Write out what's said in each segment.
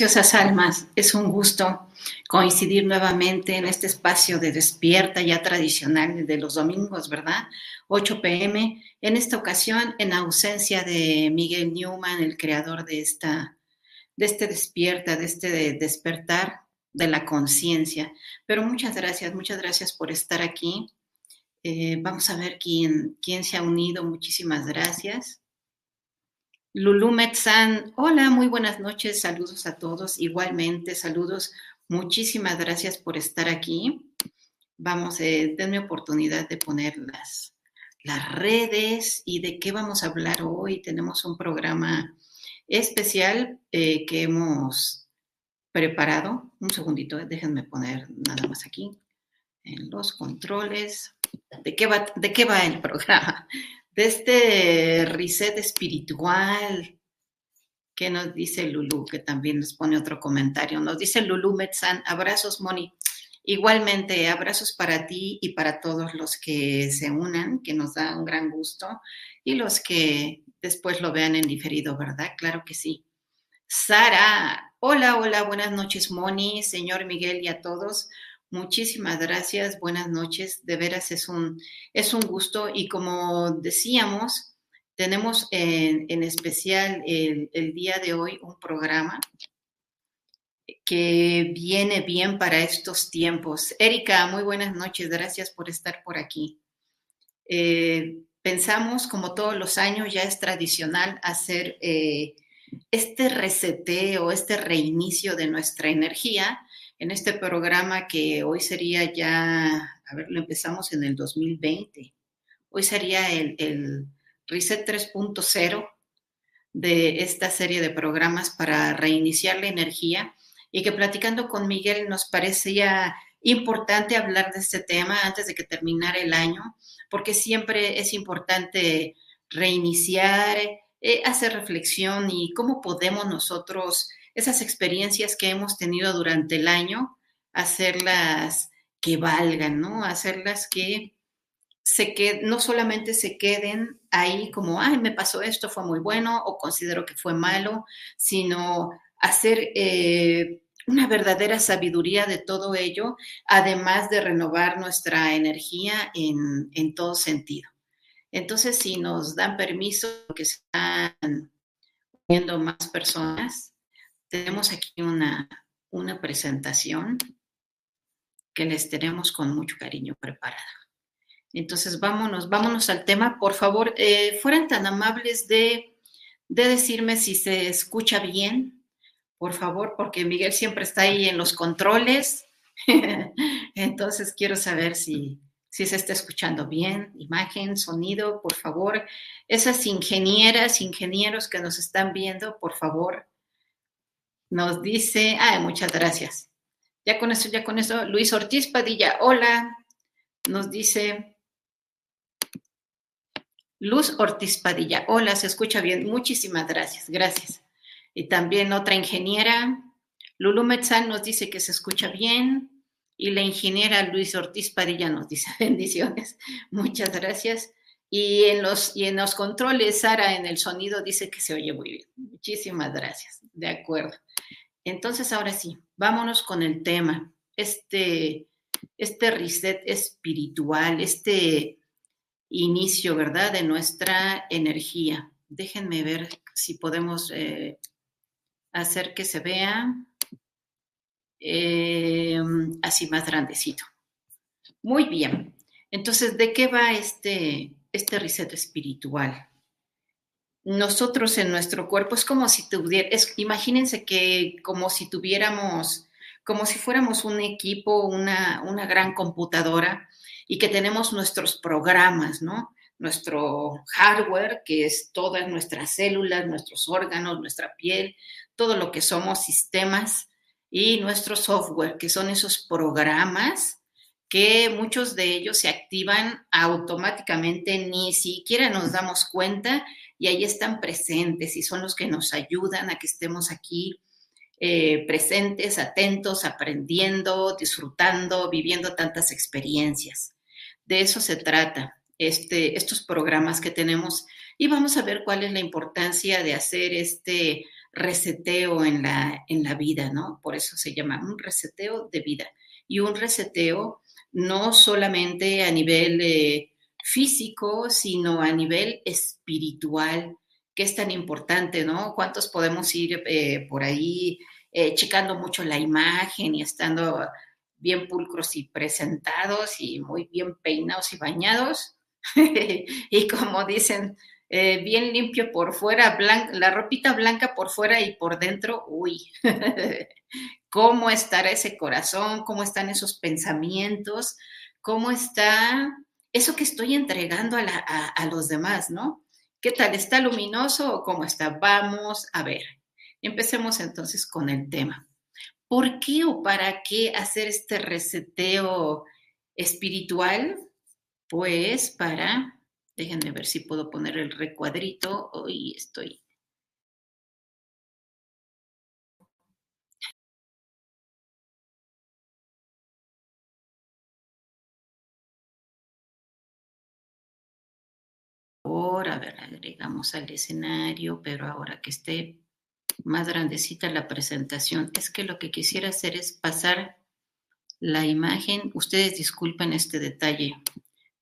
preciosas almas? Es un gusto coincidir nuevamente en este espacio de despierta ya tradicional de los domingos, ¿verdad? 8 pm. En esta ocasión, en ausencia de Miguel Newman, el creador de esta, de este despierta, de este despertar de la conciencia. Pero muchas gracias, muchas gracias por estar aquí. Eh, vamos a ver quién, quién se ha unido. Muchísimas gracias. Lulu Metzan, hola, muy buenas noches, saludos a todos, igualmente, saludos, muchísimas gracias por estar aquí. Vamos, eh, denme oportunidad de poner las, las redes y de qué vamos a hablar hoy. Tenemos un programa especial eh, que hemos preparado. Un segundito, déjenme poner nada más aquí en los controles. ¿De qué va, de qué va el programa? De este reset espiritual que nos dice Lulu, que también nos pone otro comentario. Nos dice Lulu Metzan, abrazos, Moni. Igualmente, abrazos para ti y para todos los que se unan, que nos da un gran gusto, y los que después lo vean en diferido, ¿verdad? Claro que sí. Sara, hola, hola, buenas noches, Moni, señor Miguel y a todos. Muchísimas gracias, buenas noches. De veras es un, es un gusto y como decíamos, tenemos en, especial el, el, día de hoy un programa que viene bien para estos tiempos. Erika, muy buenas noches, gracias por estar por aquí. Eh, pensamos, como todos los años, ya es tradicional hacer eh, este reseteo, este reinicio de nuestra energía en este programa que hoy sería ya, a ver, lo empezamos en el 2020. Hoy sería el, Reset 3.0 de esta serie de programas para reiniciar la energía y que platicando con Miguel nos parecía importante hablar de este tema antes de que terminara el año, porque siempre es importante reiniciar, eh, hacer reflexión y cómo podemos nosotros esas experiencias que hemos tenido durante el año, hacerlas que valgan, ¿no? Hacerlas que se que no solamente se queden ahí como, ay, me pasó esto, fue muy bueno o considero que fue malo, sino hacer eh, una verdadera sabiduría de todo ello, además de renovar nuestra energía en, en todo sentido. Entonces, si nos dan permiso, que están viendo más personas, tenemos aquí una, una presentación que les tenemos con mucho cariño preparada. Entonces, vámonos, vámonos al tema. Por favor, eh, fueran tan amables de, de decirme si se escucha bien, por favor, porque Miguel siempre está ahí en los controles. Entonces, quiero saber si, si se está escuchando bien, imagen, sonido, por favor. Esas ingenieras, ingenieros que nos están viendo, por favor, nos dice, ay, muchas gracias. Ya con eso, ya con eso, Luis Ortiz Padilla, hola. Nos dice Luz Ortiz Padilla, hola, se escucha bien. Muchísimas gracias, gracias. Y también otra ingeniera, Lulu Metzán nos dice que se escucha bien. Y la ingeniera Luis Ortiz Padilla nos dice bendiciones. Muchas gracias. Y en los, y en los controles, Sara, en el sonido dice que se oye muy bien. Muchísimas gracias. De acuerdo. Entonces, ahora sí, vámonos con el tema. Este, este reset espiritual, este inicio, ¿verdad?, de nuestra energía. Déjenme ver si podemos eh, hacer que se vea eh, así más grandecito. Muy bien. Entonces, ¿de qué va este, este reset espiritual? nosotros en nuestro cuerpo es como si tuviera, imagínense que como si tuviéramos, como si fuéramos un equipo, una, una gran computadora y que tenemos nuestros programas, ¿no? Nuestro hardware, que es todas nuestras células, nuestros órganos, nuestra piel, todo lo que somos sistemas, y nuestro software, que son esos programas que muchos de ellos se activan automáticamente, ni siquiera nos damos cuenta y ahí están presentes y son los que nos ayudan a que estemos aquí eh, presentes, atentos, aprendiendo, disfrutando, viviendo tantas experiencias. De eso se trata este, estos programas que tenemos y vamos a ver cuál es la importancia de hacer este reseteo en la, en la vida, ¿no? Por eso se llama un reseteo de vida. Y un reseteo no solamente a nivel eh, físico, sino a nivel espiritual, que es tan importante, ¿no? ¿Cuántos podemos ir eh, por ahí eh, checando mucho la imagen y estando bien pulcros y presentados y muy bien peinados y bañados? y como dicen, eh, bien limpio por fuera, la ropita blanca por fuera y por dentro, uy, ¿cómo estará ese corazón? ¿Cómo están esos pensamientos? ¿Cómo está eso que estoy entregando a, a los demás, no? ¿Qué tal? ¿Está luminoso o cómo está? Vamos a ver. Empecemos entonces con el tema. ¿Por qué o para qué hacer este reseteo espiritual? Pues para Déjenme ver si puedo poner el recuadrito. Hoy estoy. Ahora, a ver, agregamos al escenario, pero ahora que esté más grandecita la presentación, es que lo que quisiera hacer es pasar la imagen. Ustedes disculpen este detalle.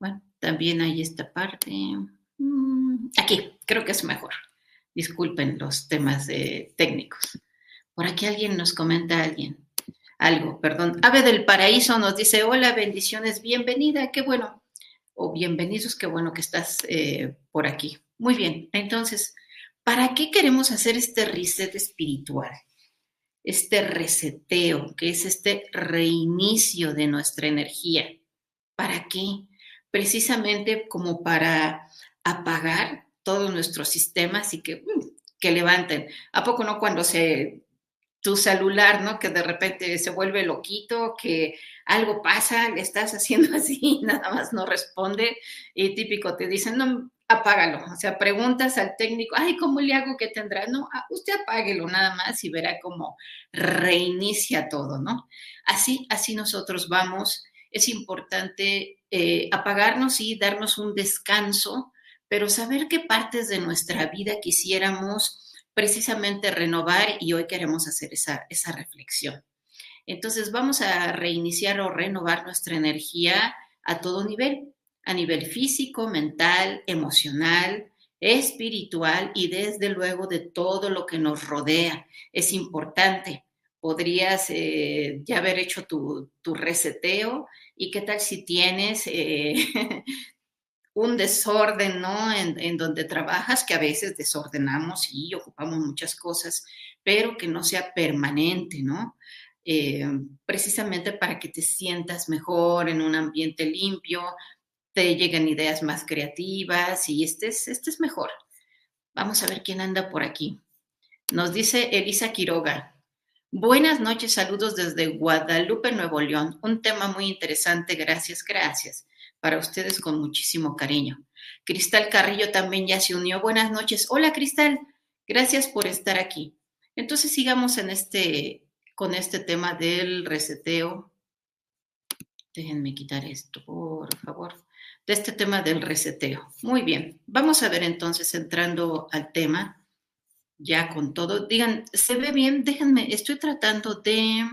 Bueno, también hay esta parte. Mm, aquí, creo que es mejor. Disculpen los temas técnicos. Por aquí alguien nos comenta alguien. Algo, perdón. Ave del Paraíso nos dice, hola, bendiciones, bienvenida, qué bueno. O bienvenidos, qué bueno que estás eh, por aquí. Muy bien, entonces, ¿para qué queremos hacer este reset espiritual? Este reseteo, que es este reinicio de nuestra energía. ¿Para qué? Precisamente como para apagar todos nuestros sistemas y que, mm, que levanten. ¿A poco no cuando se tu celular, ¿no? Que de repente se vuelve loquito, que algo pasa, le estás haciendo así, nada más no responde y típico te dicen, no, apágalo. O sea, preguntas al técnico, ay, ¿cómo le hago que tendrá? No, ah, usted apáguelo nada más y verá cómo reinicia todo, ¿no? Así, así nosotros vamos. Es importante eh, apagarnos y darnos un descanso, pero saber qué partes de nuestra vida quisiéramos precisamente renovar y hoy queremos hacer esa, esa reflexión. Entonces vamos a reiniciar o renovar nuestra energía a todo nivel, a nivel físico, mental, emocional, espiritual y desde luego de todo lo que nos rodea. Es importante. Podrías eh, ya haber hecho tu, tu reseteo ¿Y qué tal si tienes eh, un desorden, ¿no? En, donde trabajas, que a veces desordenamos y ocupamos muchas cosas, pero que no sea permanente, ¿no? Eh, precisamente para que te sientas mejor en un ambiente limpio, te lleguen ideas más creativas y estés, estés mejor. Vamos a ver quién anda por aquí. Nos dice Elisa Quiroga, Buenas noches, saludos desde Guadalupe, Nuevo León. Un tema muy interesante, gracias, gracias. Para ustedes con muchísimo cariño. Cristal Carrillo también ya se unió. Buenas noches. Hola, Cristal. Gracias por estar aquí. Entonces sigamos en este, con este tema del reseteo. Déjenme quitar esto, por favor. De este tema del reseteo. Muy bien. Vamos a ver entonces, entrando al tema ya con todo. Digan, ¿se ve bien? Déjenme, estoy tratando de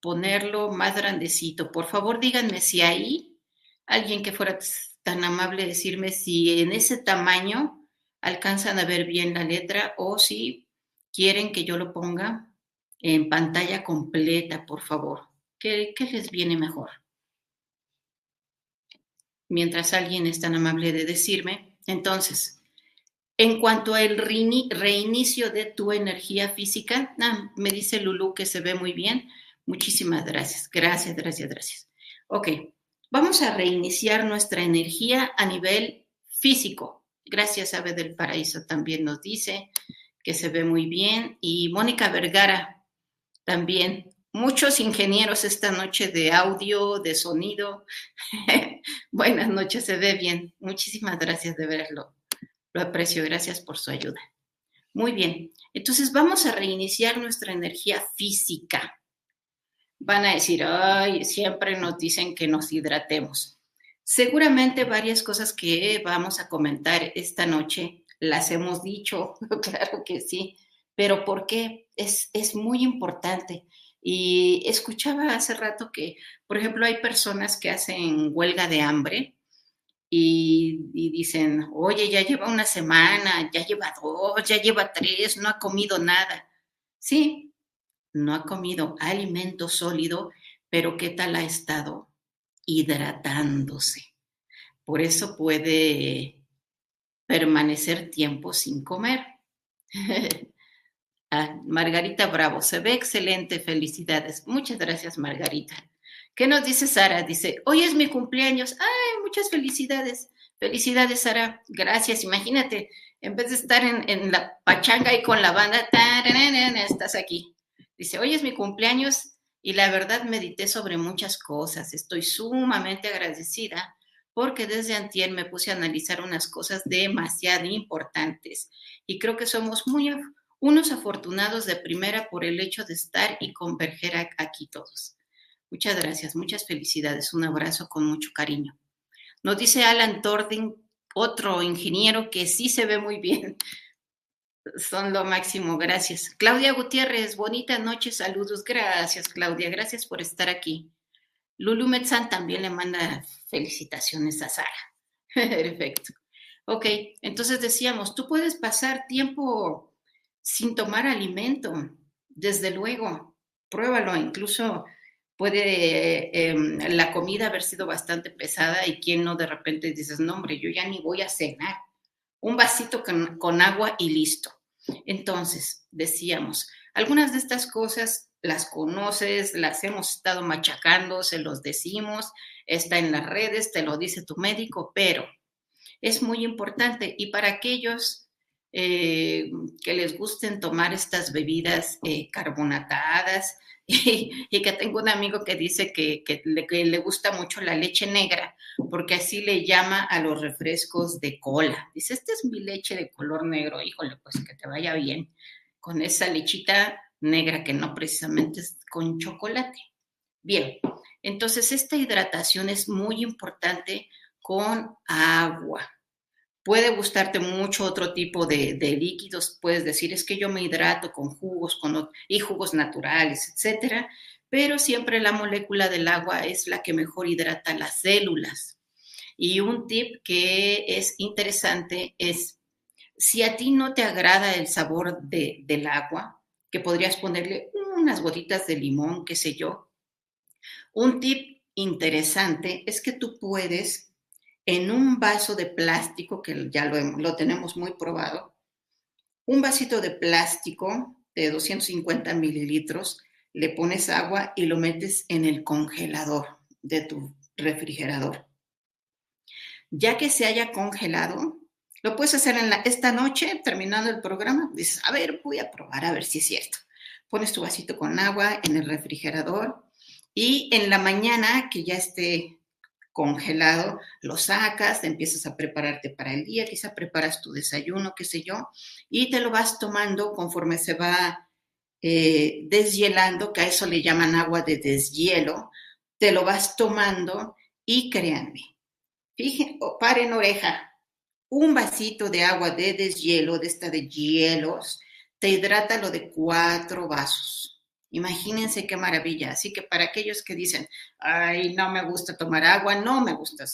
ponerlo más grandecito. Por favor, díganme si hay alguien que fuera tan amable decirme si en ese tamaño alcanzan a ver bien la letra o si quieren que yo lo ponga en pantalla completa, por favor. ¿Qué, qué les viene mejor? Mientras alguien es tan amable de decirme, entonces, en cuanto al reinicio de tu energía física, ah, me dice Lulu que se ve muy bien. Muchísimas gracias. Gracias, gracias, gracias. Ok, vamos a reiniciar nuestra energía a nivel físico. Gracias, Ave del Paraíso también nos dice que se ve muy bien. Y Mónica Vergara también. Muchos ingenieros esta noche de audio, de sonido. Buenas noches, se ve bien. Muchísimas gracias de verlo. Lo aprecio, gracias por su ayuda. Muy bien, entonces vamos a reiniciar nuestra energía física. Van a decir, ay, siempre nos dicen que nos hidratemos. Seguramente varias cosas que vamos a comentar esta noche las hemos dicho, claro que sí, Pero ¿por qué? Es, es muy importante. Y escuchaba hace rato que, por ejemplo, hay personas que hacen huelga de hambre y, dicen, oye, ya lleva una semana, ya lleva dos, ya lleva tres, no ha comido nada. Sí, no ha comido alimento sólido, pero ¿qué tal ha estado? Hidratándose. Por eso puede permanecer tiempo sin comer. Ah, Margarita Bravo, se ve excelente, felicidades. Muchas gracias, Margarita. ¿Qué nos dice Sara? Dice, hoy es mi cumpleaños. Ay, muchas felicidades. Felicidades, Sara. Gracias. Imagínate, en vez de estar en, la pachanga y con la banda, estás aquí. Dice, hoy es mi cumpleaños y la verdad medité sobre muchas cosas. Estoy sumamente agradecida porque desde antier me puse a analizar unas cosas demasiado importantes y creo que somos muy unos afortunados de primera por el hecho de estar y converger aquí todos. Muchas gracias, muchas felicidades, un abrazo con mucho cariño. Nos dice Alan Tording, otro ingeniero que sí se ve muy bien. Son lo máximo, gracias. Claudia Gutiérrez, bonita noche, saludos. Gracias, Claudia, gracias por estar aquí. Lulu Metzán también le manda felicitaciones a Sara. Perfecto. Ok, entonces decíamos, tú puedes pasar tiempo sin tomar alimento, desde luego, pruébalo, incluso puede em, la comida haber sido bastante pesada y quien no de repente dices, no hombre, yo ya ni voy a cenar, un vasito con, con agua y listo. Entonces, decíamos, algunas de estas cosas las conoces, las hemos estado machacando, se los decimos, está en las redes, te lo dice tu médico, pero es muy importante y para aquellos eh, que les gusten tomar estas bebidas eh, carbonatadas y, que tengo un amigo que dice que, le, gusta mucho la leche negra porque así le llama a los refrescos de cola. Dice, esta es mi leche de color negro, híjole, pues que te vaya bien con esa lechita negra que no precisamente es con chocolate. Bien, entonces esta hidratación es muy importante con agua. Puede gustarte mucho otro tipo de, líquidos, puedes decir, es que yo me hidrato con jugos y jugos naturales, etcétera, pero siempre la molécula del agua es la que mejor hidrata las células. Y un tip que es interesante es, si a ti no te agrada el sabor del agua, que podrías ponerle unas gotitas de limón, qué sé yo, un tip interesante es que tú puedes en un vaso de plástico, que ya lo, tenemos muy probado, un vasito de plástico de 250 mililitros, le pones agua y lo metes en el congelador de tu refrigerador. Ya que se haya congelado, lo puedes hacer en la, esta noche, terminando el programa, dices, a ver, voy a probar a ver si es cierto. Pones tu vasito con agua en el refrigerador y en la mañana, que ya esté congelado, lo sacas, empiezas a prepararte para el día, quizá preparas tu desayuno, qué sé yo, y te lo vas tomando conforme se va eh, deshielando, que a eso le llaman agua de deshielo, te lo vas tomando y créanme, fíjense, paren oreja, un vasito de agua de deshielo, de esta de hielos, te hidrata lo de cuatro vasos. Imagínense qué maravilla. Así que para aquellos que dicen, ay, no me gusta tomar agua, no me gusta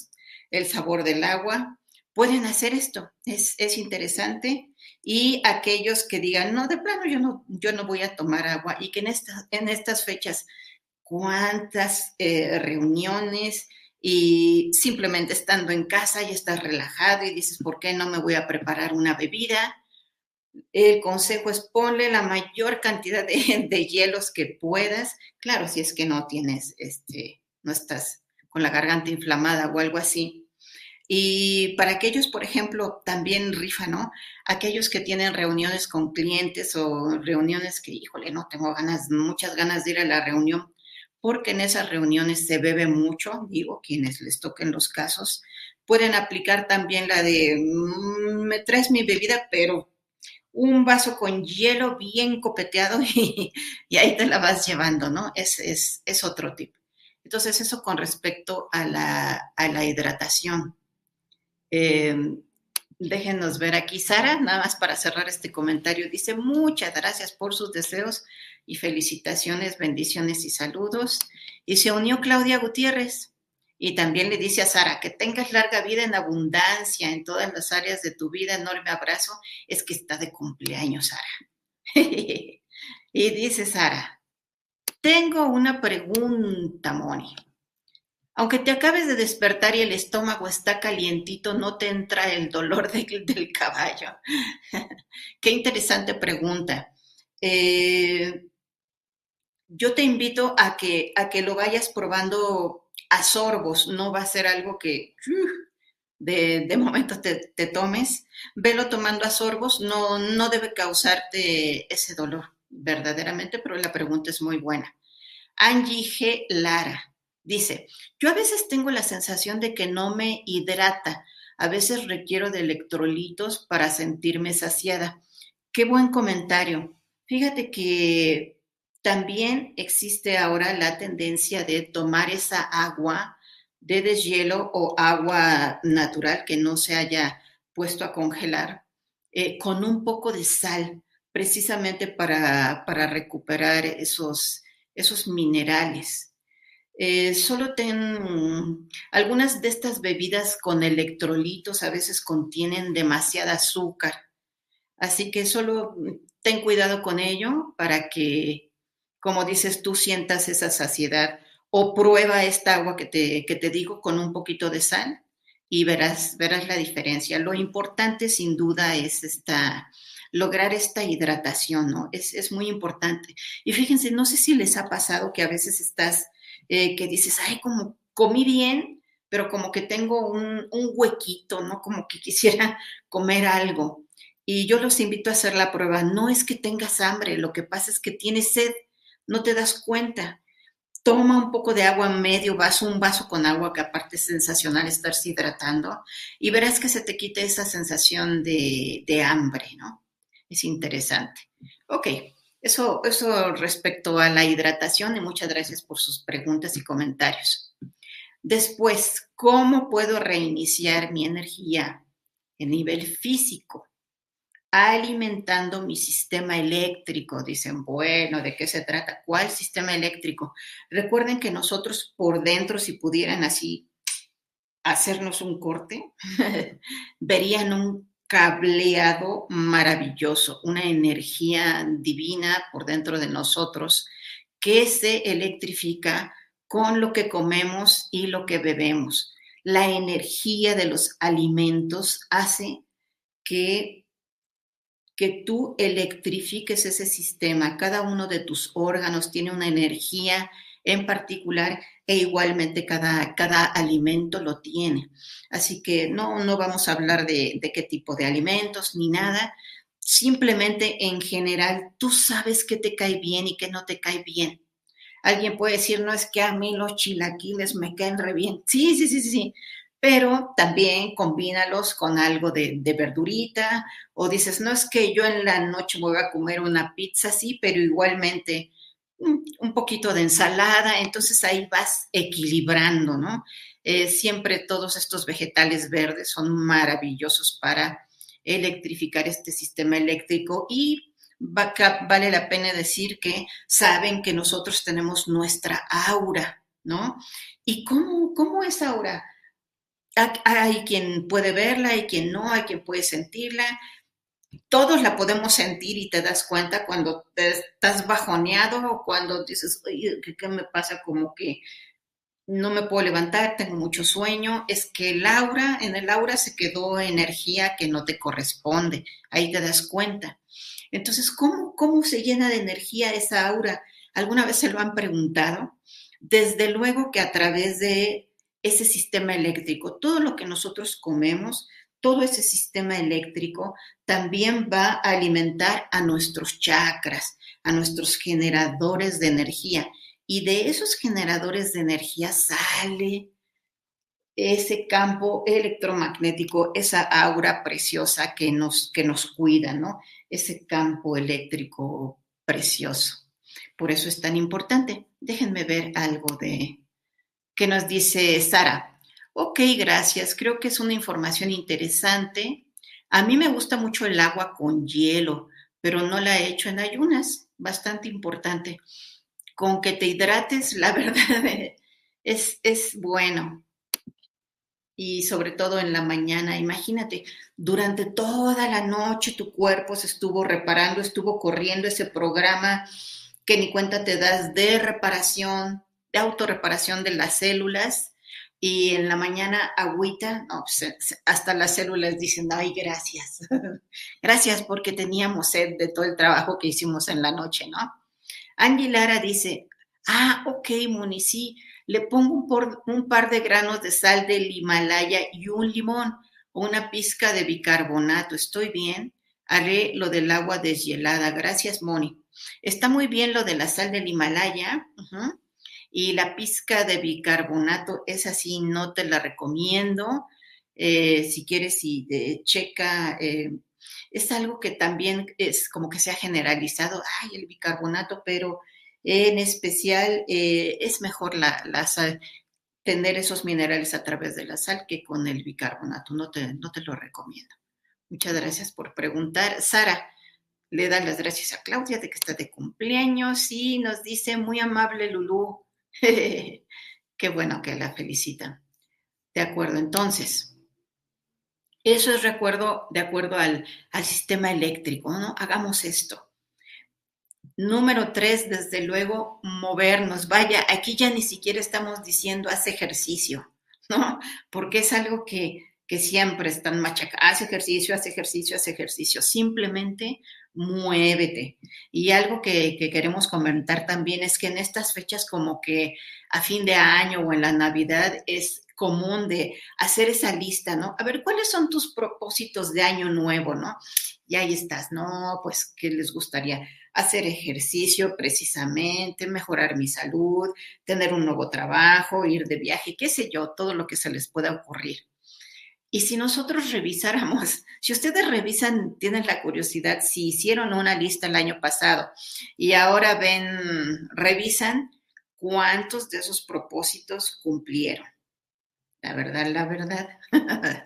el sabor del agua, pueden hacer esto. Es, interesante. Y aquellos que digan, no, de plano yo no, yo no voy a tomar agua y que en, en estas fechas, cuántas eh, reuniones y simplemente estando en casa y estás relajado y dices, ¿por qué no me voy a preparar una bebida? El consejo es ponle la mayor cantidad de, hielos que puedas. Claro, si es que no tienes, este, no estás con la garganta inflamada o algo así. Y para aquellos, por ejemplo, también rifa, ¿no? Aquellos que tienen reuniones con clientes o reuniones que, híjole, no tengo ganas, muchas ganas de ir a la reunión, porque en esas reuniones se bebe mucho, digo, quienes les toquen los casos, pueden aplicar también la de, mm, me traes mi bebida, pero un vaso con hielo bien copeteado y, ahí te la vas llevando, ¿no? Es, es, otro tip. Entonces, eso con respecto a la, hidratación. Eh, Déjenos ver aquí. Sara, nada más para cerrar este comentario, dice muchas gracias por sus deseos y felicitaciones, bendiciones y saludos. Y se unió Claudia Gutiérrez y también le dice a Sara que tengas larga vida en abundancia en todas las áreas de tu vida. Enorme abrazo. Es que está de cumpleaños, Sara. y dice Sara, tengo una pregunta, Moni. Aunque te acabes de despertar y el estómago está calientito, no te entra el dolor del caballo. Qué interesante pregunta. Eh, yo te invito a que, a que lo vayas probando a sorbos, no va a ser algo que de, momento te, te, tomes. Velo tomando a sorbos, no, no debe causarte ese dolor verdaderamente, pero la pregunta es muy buena. Angie G. Lara. Dice, yo a veces tengo la sensación de que no me hidrata, a veces requiero de electrolitos para sentirme saciada. Qué buen comentario. Fíjate que también existe ahora la tendencia de tomar esa agua de deshielo o agua natural que no se haya puesto a congelar eh, con un poco de sal, precisamente para, para recuperar esos, esos minerales. Eh, solo ten algunas de estas bebidas con electrolitos a veces contienen demasiada azúcar, así que solo ten cuidado con ello para que, como dices tú, sientas esa saciedad o prueba esta agua que te, que te digo con un poquito de sal y verás, verás la diferencia. Lo importante sin duda es esta, lograr esta hidratación, ¿no? Es, es muy importante. Y fíjense, no sé si les ha pasado que a veces estás eh, que dices, ay, como comí bien, pero como que tengo un, huequito, ¿no? Como que quisiera comer algo. Y yo los invito a hacer la prueba. No es que tengas hambre, lo que pasa es que tienes sed, no te das cuenta. Toma un poco de agua, medio vaso, un vaso con agua, que aparte es sensacional estarse hidratando, y verás que se te quita esa sensación de, de hambre, ¿no? Es interesante. Ok, eso, eso respecto a la hidratación y muchas gracias por sus preguntas y comentarios. Después, ¿cómo puedo reiniciar mi energía en nivel físico? Alimentando mi sistema eléctrico. Dicen, bueno, ¿de qué se trata? ¿Cuál sistema eléctrico? Recuerden que nosotros por dentro, si pudieran así hacernos un corte, verían un cableado maravilloso, una energía divina por dentro de nosotros que se electrifica con lo que comemos y lo que bebemos. La energía de los alimentos hace que, que tú electrifiques ese sistema. Cada uno de tus órganos tiene una energía en particular e igualmente cada, cada alimento lo tiene. Así que no, no vamos a hablar de, de qué tipo de alimentos ni nada, simplemente en general tú sabes qué te cae bien y qué no te cae bien. Alguien puede decir, no es que a mí los chilaquiles me caen re bien. Sí, sí, sí, sí, pero también combínalos con algo de, verdurita o dices, no es que yo en la noche voy a comer una pizza, sí, pero igualmente un poquito de ensalada, entonces ahí vas equilibrando, ¿no? Eh, siempre todos estos vegetales verdes son maravillosos para electrificar este sistema eléctrico y vale la pena decir que saben que nosotros tenemos nuestra aura, ¿no? ¿Y cómo, cómo es aura? Hay quien puede verla, hay quien no, hay quien puede sentirla, todos la podemos sentir y te das cuenta cuando te estás bajoneado o cuando dices, oye, ¿qué, me pasa? Como que no me puedo levantar, tengo mucho sueño. Es que el aura, en el aura se quedó energía que no te corresponde. Ahí te das cuenta. Entonces, ¿cómo, cómo se llena de energía esa aura? ¿Alguna vez se lo han preguntado? Desde luego que a través de ese sistema eléctrico, todo lo que nosotros comemos, todo ese sistema eléctrico también va a alimentar a nuestros chakras, a nuestros generadores de energía. Y de esos generadores de energía sale ese campo electromagnético, esa aura preciosa que nos, que nos cuida, ¿no? Ese campo eléctrico precioso. Por eso es tan importante. Déjenme ver algo de que nos dice Sara. Ok, gracias. Creo que es una información interesante. A mí me gusta mucho el agua con hielo, pero no la he hecho en ayunas, bastante importante. Con que te hidrates, la verdad es, es bueno. Y sobre todo en la mañana, imagínate, durante toda la noche tu cuerpo se estuvo reparando, estuvo corriendo ese programa que ni cuenta te das de reparación, de autorreparación de las células y en la mañana agüita, no, hasta las células dicen, ay, gracias, gracias porque teníamos sed de todo el trabajo que hicimos en la noche, ¿no? Angie Lara dice, ah, ok, Moni, sí, le pongo un, por, un par de granos de sal del Himalaya y un limón o una pizca de bicarbonato, ¿estoy bien? Haré lo del agua deshielada, gracias, Moni. Está muy bien lo de la sal del Himalaya. Y la pizca de bicarbonato, es así, no te la recomiendo. Eh, si quieres, si checa, eh, es algo que también es como que se ha generalizado, ay, el bicarbonato, pero en especial eh, es mejor la, sal, tener esos minerales a través de la sal que con el bicarbonato. No te, no te lo recomiendo. Muchas gracias por preguntar. Sara, le da las gracias a Claudia de que está de cumpleaños y nos dice muy amable Lulú, Qué bueno que la felicitan. De acuerdo, entonces, eso es recuerdo de acuerdo al, al sistema eléctrico, ¿no? Hagamos esto. Número tres, desde luego, movernos. Vaya, aquí ya ni siquiera estamos diciendo haz ejercicio, ¿no? Porque es algo que, que siempre están machacando. Haz ejercicio, haz ejercicio, haz ejercicio. Simplemente muévete. Y algo que, queremos comentar también es que en estas fechas como que a fin de año o en la Navidad es común de hacer esa lista, ¿no? A ver, ¿cuáles son tus propósitos de año nuevo, ¿no? Y ahí estás, ¿no? Pues, ¿qué les gustaría? Hacer ejercicio precisamente, mejorar mi salud, tener un nuevo trabajo, ir de viaje, qué sé yo, todo lo que se les pueda ocurrir. Y si nosotros revisáramos, si ustedes revisan, tienen la curiosidad, si hicieron una lista el año pasado y ahora ven, revisan cuántos de esos propósitos cumplieron. La verdad, la verdad.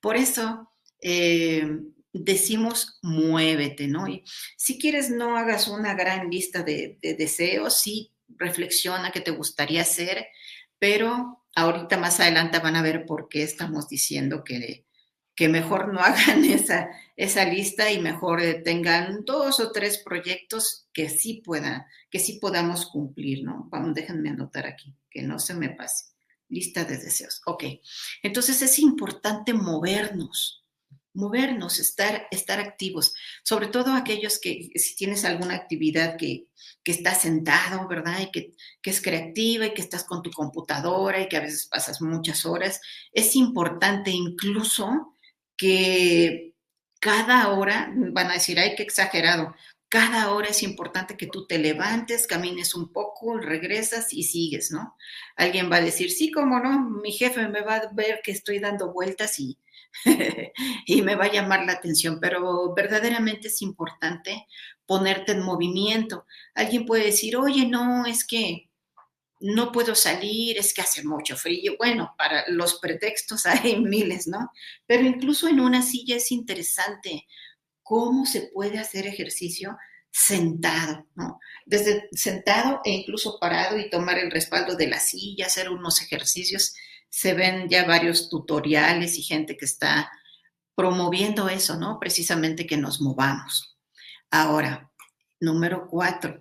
Por eso eh, decimos muévete, ¿no? Y si quieres, no hagas una gran lista de, de deseos, sí reflexiona qué te gustaría hacer, pero ahorita más adelante van a ver por qué estamos diciendo que, que mejor no hagan esa, esa lista y mejor tengan dos o tres proyectos que sí puedan, que sí podamos cumplir, ¿no? Vamos, déjenme anotar aquí, que no se me pase. Lista de deseos. Ok. Entonces es importante movernos, movernos, estar, estar activos, sobre todo aquellos que si tienes alguna actividad que, que estás sentado, ¿verdad? Y que, que, es creativa y que estás con tu computadora y que a veces pasas muchas horas, es importante incluso que cada hora, van a decir, ay, qué exagerado, cada hora es importante que tú te levantes, camines un poco, regresas y sigues, ¿no? Alguien va a decir, sí, cómo no, mi jefe me va a ver que estoy dando vueltas y, y me va a llamar la atención, pero verdaderamente es importante ponerte en movimiento. Alguien puede decir, oye, no, es que no puedo salir, es que hace mucho frío. Bueno, para los pretextos hay miles, ¿no? Pero incluso en una silla es interesante cómo se puede hacer ejercicio sentado, ¿no? Desde sentado e incluso parado y tomar el respaldo de la silla, hacer unos ejercicios se ven ya varios tutoriales y gente que está promoviendo eso, ¿no? Precisamente que nos movamos. Ahora, número cuatro,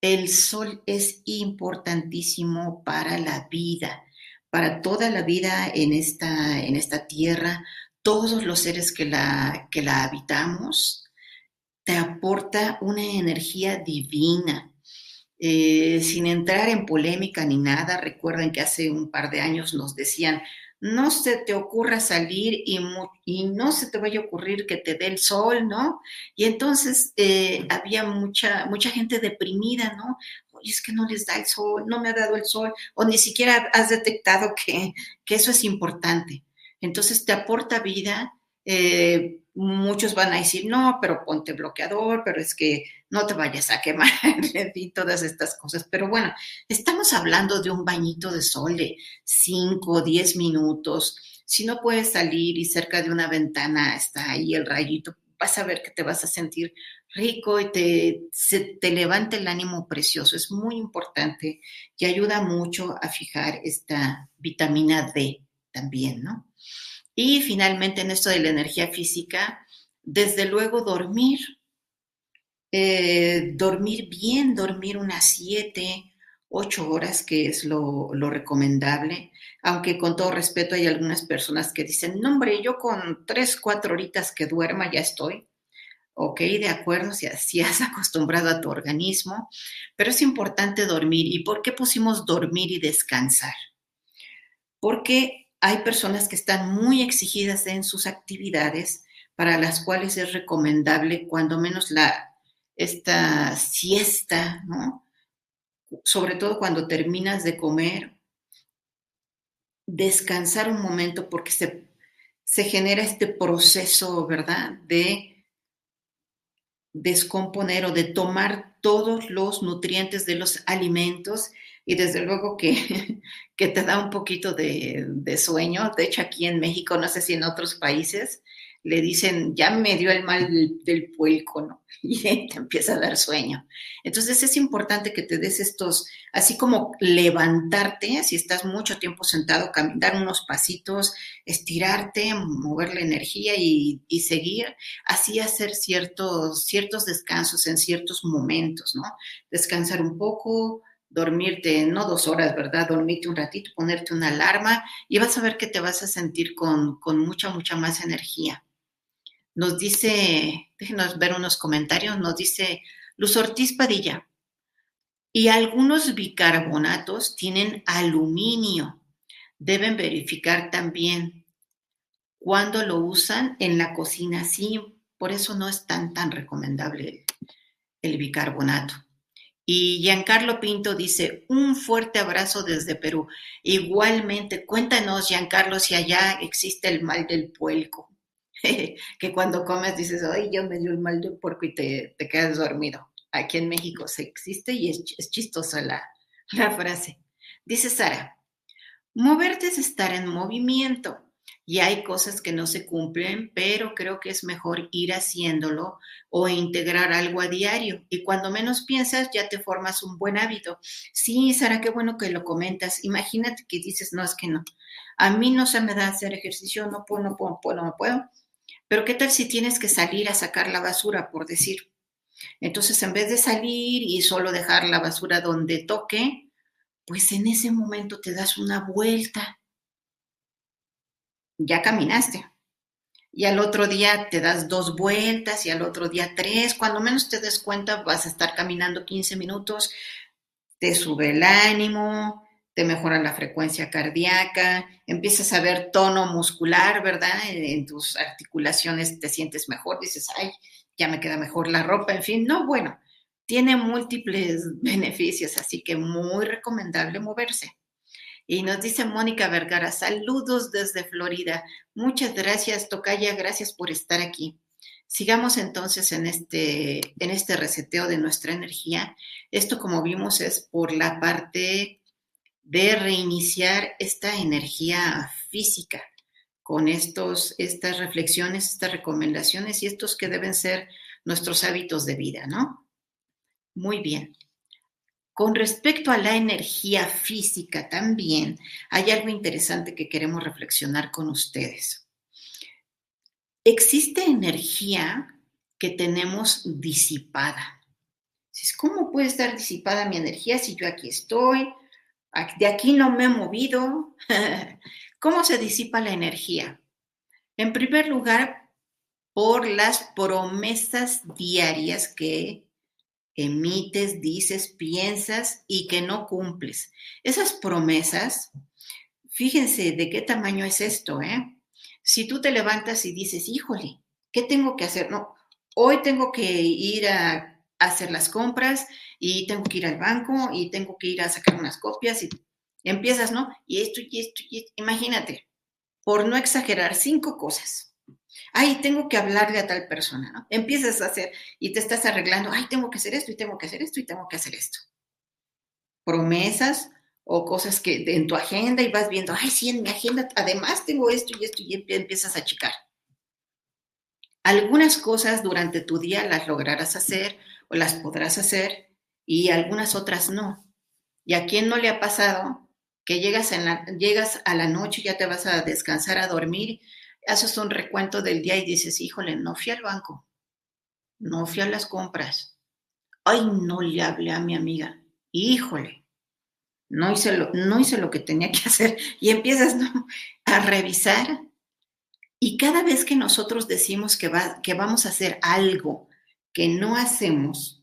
el sol es importantísimo para la vida, para toda la vida en esta, en esta tierra, todos los seres que la, que la habitamos, te aporta una energía divina, eh, sin entrar en polémica ni nada, recuerden que hace un par de años nos decían, no se te ocurra salir y, no se te vaya a ocurrir que te dé el sol, ¿no? Y entonces eh, había mucha, mucha gente deprimida, ¿no? Oye, es que no les da el sol, no me ha dado el sol, o ni siquiera has detectado que, que eso es importante. Entonces te aporta vida, eh, muchos van a decir, no, pero ponte bloqueador, pero es que no te vayas a quemar y todas estas cosas. Pero bueno, estamos hablando de un bañito de sol de 5 o 10 minutos, Si no puedes salir y cerca de una ventana está ahí el rayito, vas a ver que te vas a sentir rico y te, te levanta el ánimo precioso. Es muy importante y ayuda mucho a fijar esta vitamina D también, ¿no? Y finalmente en esto de la energía física, desde luego dormir. Eh, dormir bien, dormir unas siete, ocho horas, que es lo, recomendable, aunque con todo respeto hay algunas personas que dicen, no hombre, yo con tres, cuatro horitas que duerma ya estoy. Ok, de acuerdo, si, si has acostumbrado a tu organismo, pero es importante dormir. ¿Y por qué pusimos dormir y descansar? Porque hay personas que están muy exigidas en sus actividades para las cuales es recomendable cuando menos la, esta siesta, ¿no? Sobre todo cuando terminas de comer, descansar un momento porque se, se genera este proceso, ¿verdad? De descomponer o de tomar todos los nutrientes de los alimentos y desde luego que, que te da un poquito de, sueño. De hecho, aquí en México, no sé si en otros países, le dicen, ya me dio el mal del, puelco, ¿no? Y te empieza a dar sueño. Entonces es importante que te des estos, así como levantarte, si estás mucho tiempo sentado, dar unos pasitos, estirarte, mover la energía y, y seguir, así hacer ciertos, ciertos descansos en ciertos momentos, ¿no? Descansar un poco, dormirte, no dos horas, ¿verdad? Dormirte un ratito, ponerte una alarma y vas a ver que te vas a sentir con, con mucha, mucha más energía. Nos dice, déjenos ver unos comentarios, nos dice Luz Ortiz Padilla. Y algunos bicarbonatos tienen aluminio. Deben verificar también cuando lo usan en la cocina. Sí, por eso no es tan, tan recomendable el, el bicarbonato. Y Giancarlo Pinto dice, un fuerte abrazo desde Perú. Igualmente, cuéntanos, Giancarlo, si allá existe el mal del puelco. que cuando comes dices, ay, yo me dio el mal de porco y te, te quedas dormido. Aquí en México se existe y es, es chistosa la, la frase. Dice Sara, moverte es estar en movimiento y hay cosas que no se cumplen, pero creo que es mejor ir haciéndolo o integrar algo a diario. Y cuando menos piensas, ya te formas un buen hábito. Sí, Sara, qué bueno que lo comentas. Imagínate que dices, no, es que no. A mí no se me da hacer ejercicio, no puedo, no puedo, no puedo. Pero ¿qué tal si tienes que salir a sacar la basura, por decir? Entonces, en vez de salir y solo dejar la basura donde toque, pues en ese momento te das una vuelta. Ya caminaste. Y al otro día te das dos vueltas y al otro día tres. Cuando menos te des cuenta, vas a estar caminando 15 minutos, te sube el ánimo, te mejora la frecuencia cardíaca, empiezas a ver tono muscular, ¿verdad? En, tus articulaciones te sientes mejor, dices, ay, ya me queda mejor la ropa, en fin, no, bueno, tiene múltiples beneficios, así que muy recomendable moverse. Y nos dice Mónica Vergara, saludos desde Florida. Muchas gracias, Tocaya, gracias por estar aquí. Sigamos entonces en este, en este reseteo de nuestra energía. Esto, como vimos, es por la parte de reiniciar esta energía física con estos, estas reflexiones, estas recomendaciones y estos que deben ser nuestros hábitos de vida, ¿no? Muy bien. Con respecto a la energía física también, hay algo interesante que queremos reflexionar con ustedes. Existe energía que tenemos disipada. ¿Cómo puede estar disipada mi energía si yo aquí estoy, de aquí no me he movido. ¿Cómo se disipa la energía? En primer lugar, por las promesas diarias que emites, dices, piensas y que no cumples. Esas promesas, fíjense de qué tamaño es esto, ¿eh? Si tú te levantas y dices, híjole, ¿qué tengo que hacer? No, hoy tengo que ir a hacer las compras y tengo que ir al banco y tengo que ir a sacar unas copias y empiezas, ¿no? Y esto y esto y esto. Imagínate, por no exagerar, cinco cosas. Ay, tengo que hablarle a tal persona, ¿no? Empiezas a hacer y te estás arreglando, ay, tengo que hacer esto y tengo que hacer esto y tengo que hacer esto. Promesas o cosas que en tu agenda y vas viendo, ay, sí, en mi agenda además tengo esto y esto y empiezas a achicar. Algunas cosas durante tu día las lograrás hacer o las podrás hacer y algunas otras no. ¿Y a quién no le ha pasado que llegas, en llegas a la noche, ya te vas a descansar, a dormir, haces un recuento del día y dices, híjole, no fui al banco, no fui a las compras, ay, no le hablé a mi amiga, híjole, no hice lo, no hice lo que tenía que hacer y empiezas a revisar. Y cada vez que nosotros decimos que, va, que vamos a hacer algo que no hacemos,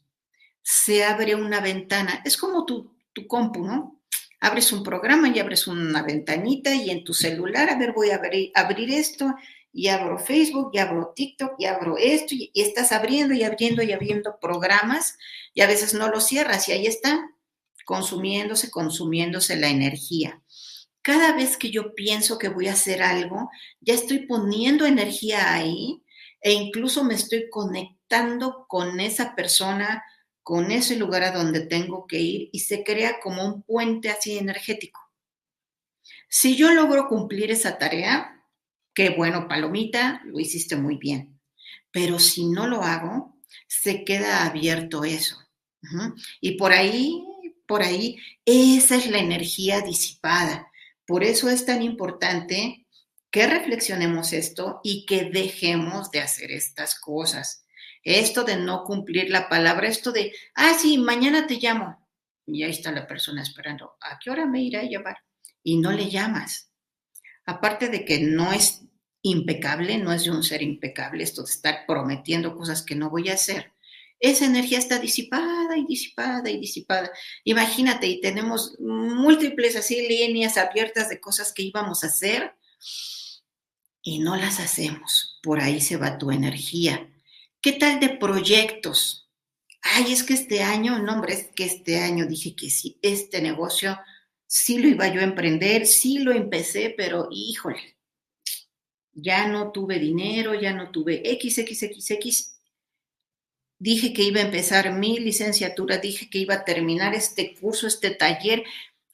se abre una ventana. Es como tu, tu compu, ¿no? Abres un programa y abres una ventanita y en tu celular, a ver, voy a abrir, esto y abro Facebook y abro TikTok y abro esto y, y, estás abriendo y abriendo y abriendo programas y a veces no lo cierras y ahí está consumiéndose, consumiéndose la energía. Cada vez que yo pienso que voy a hacer algo, ya estoy poniendo energía ahí e incluso me estoy conectando con esa persona, con ese lugar a donde tengo que ir y se crea como un puente así energético. Si yo logro cumplir esa tarea, qué bueno, palomita, lo hiciste muy bien. Pero si no lo hago, se queda abierto eso. Y por ahí por ahí, esa es la energía disipada. Por eso es tan importante que reflexionemos esto y que dejemos de hacer estas cosas. Esto de no cumplir la palabra, esto de, ah, sí, mañana te llamo. Y ahí está la persona esperando, ¿a qué hora me irá a llamar? Y no le llamas. Aparte de que no es impecable, no es de un ser impecable esto de estar prometiendo cosas que no voy a hacer esa energía está disipada y disipada y disipada. Imagínate, y tenemos múltiples así líneas abiertas de cosas que íbamos a hacer y no las hacemos. Por ahí se va tu energía. ¿Qué tal de proyectos? Ay, es que este año, no, hombre, es que este año dije que sí, este negocio sí lo iba yo a emprender, sí lo empecé, pero híjole, ya no tuve dinero, ya no tuve XXXX dije que iba a empezar mi licenciatura, dije que iba a terminar este curso, este taller,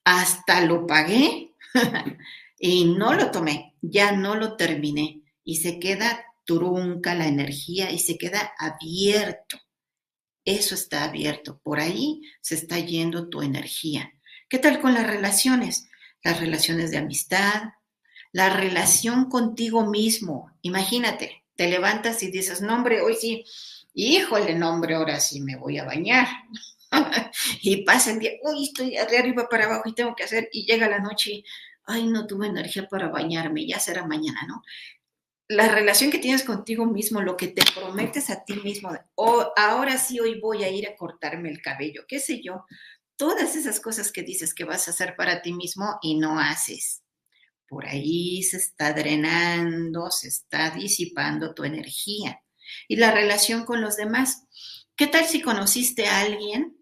hasta lo pagué y no lo tomé, ya no lo terminé y se queda trunca la energía y se queda abierto. Eso está abierto, por ahí se está yendo tu energía. ¿Qué tal con las relaciones? Las relaciones de amistad, la relación contigo mismo. Imagínate, te levantas y dices, no hombre, hoy sí, híjole, no, hombre, ahora sí me voy a bañar. y pasa el día, uy, estoy de arriba para abajo y tengo que hacer, y llega la noche y, ay, no tuve energía para bañarme, ya será mañana, ¿no? La relación que tienes contigo mismo, lo que te prometes a ti mismo, o ahora sí, hoy voy a ir a cortarme el cabello, qué sé yo, todas esas cosas que dices que vas a hacer para ti mismo y no haces. Por ahí se está drenando, se está disipando tu energía y la relación con los demás. ¿Qué tal si conociste a alguien,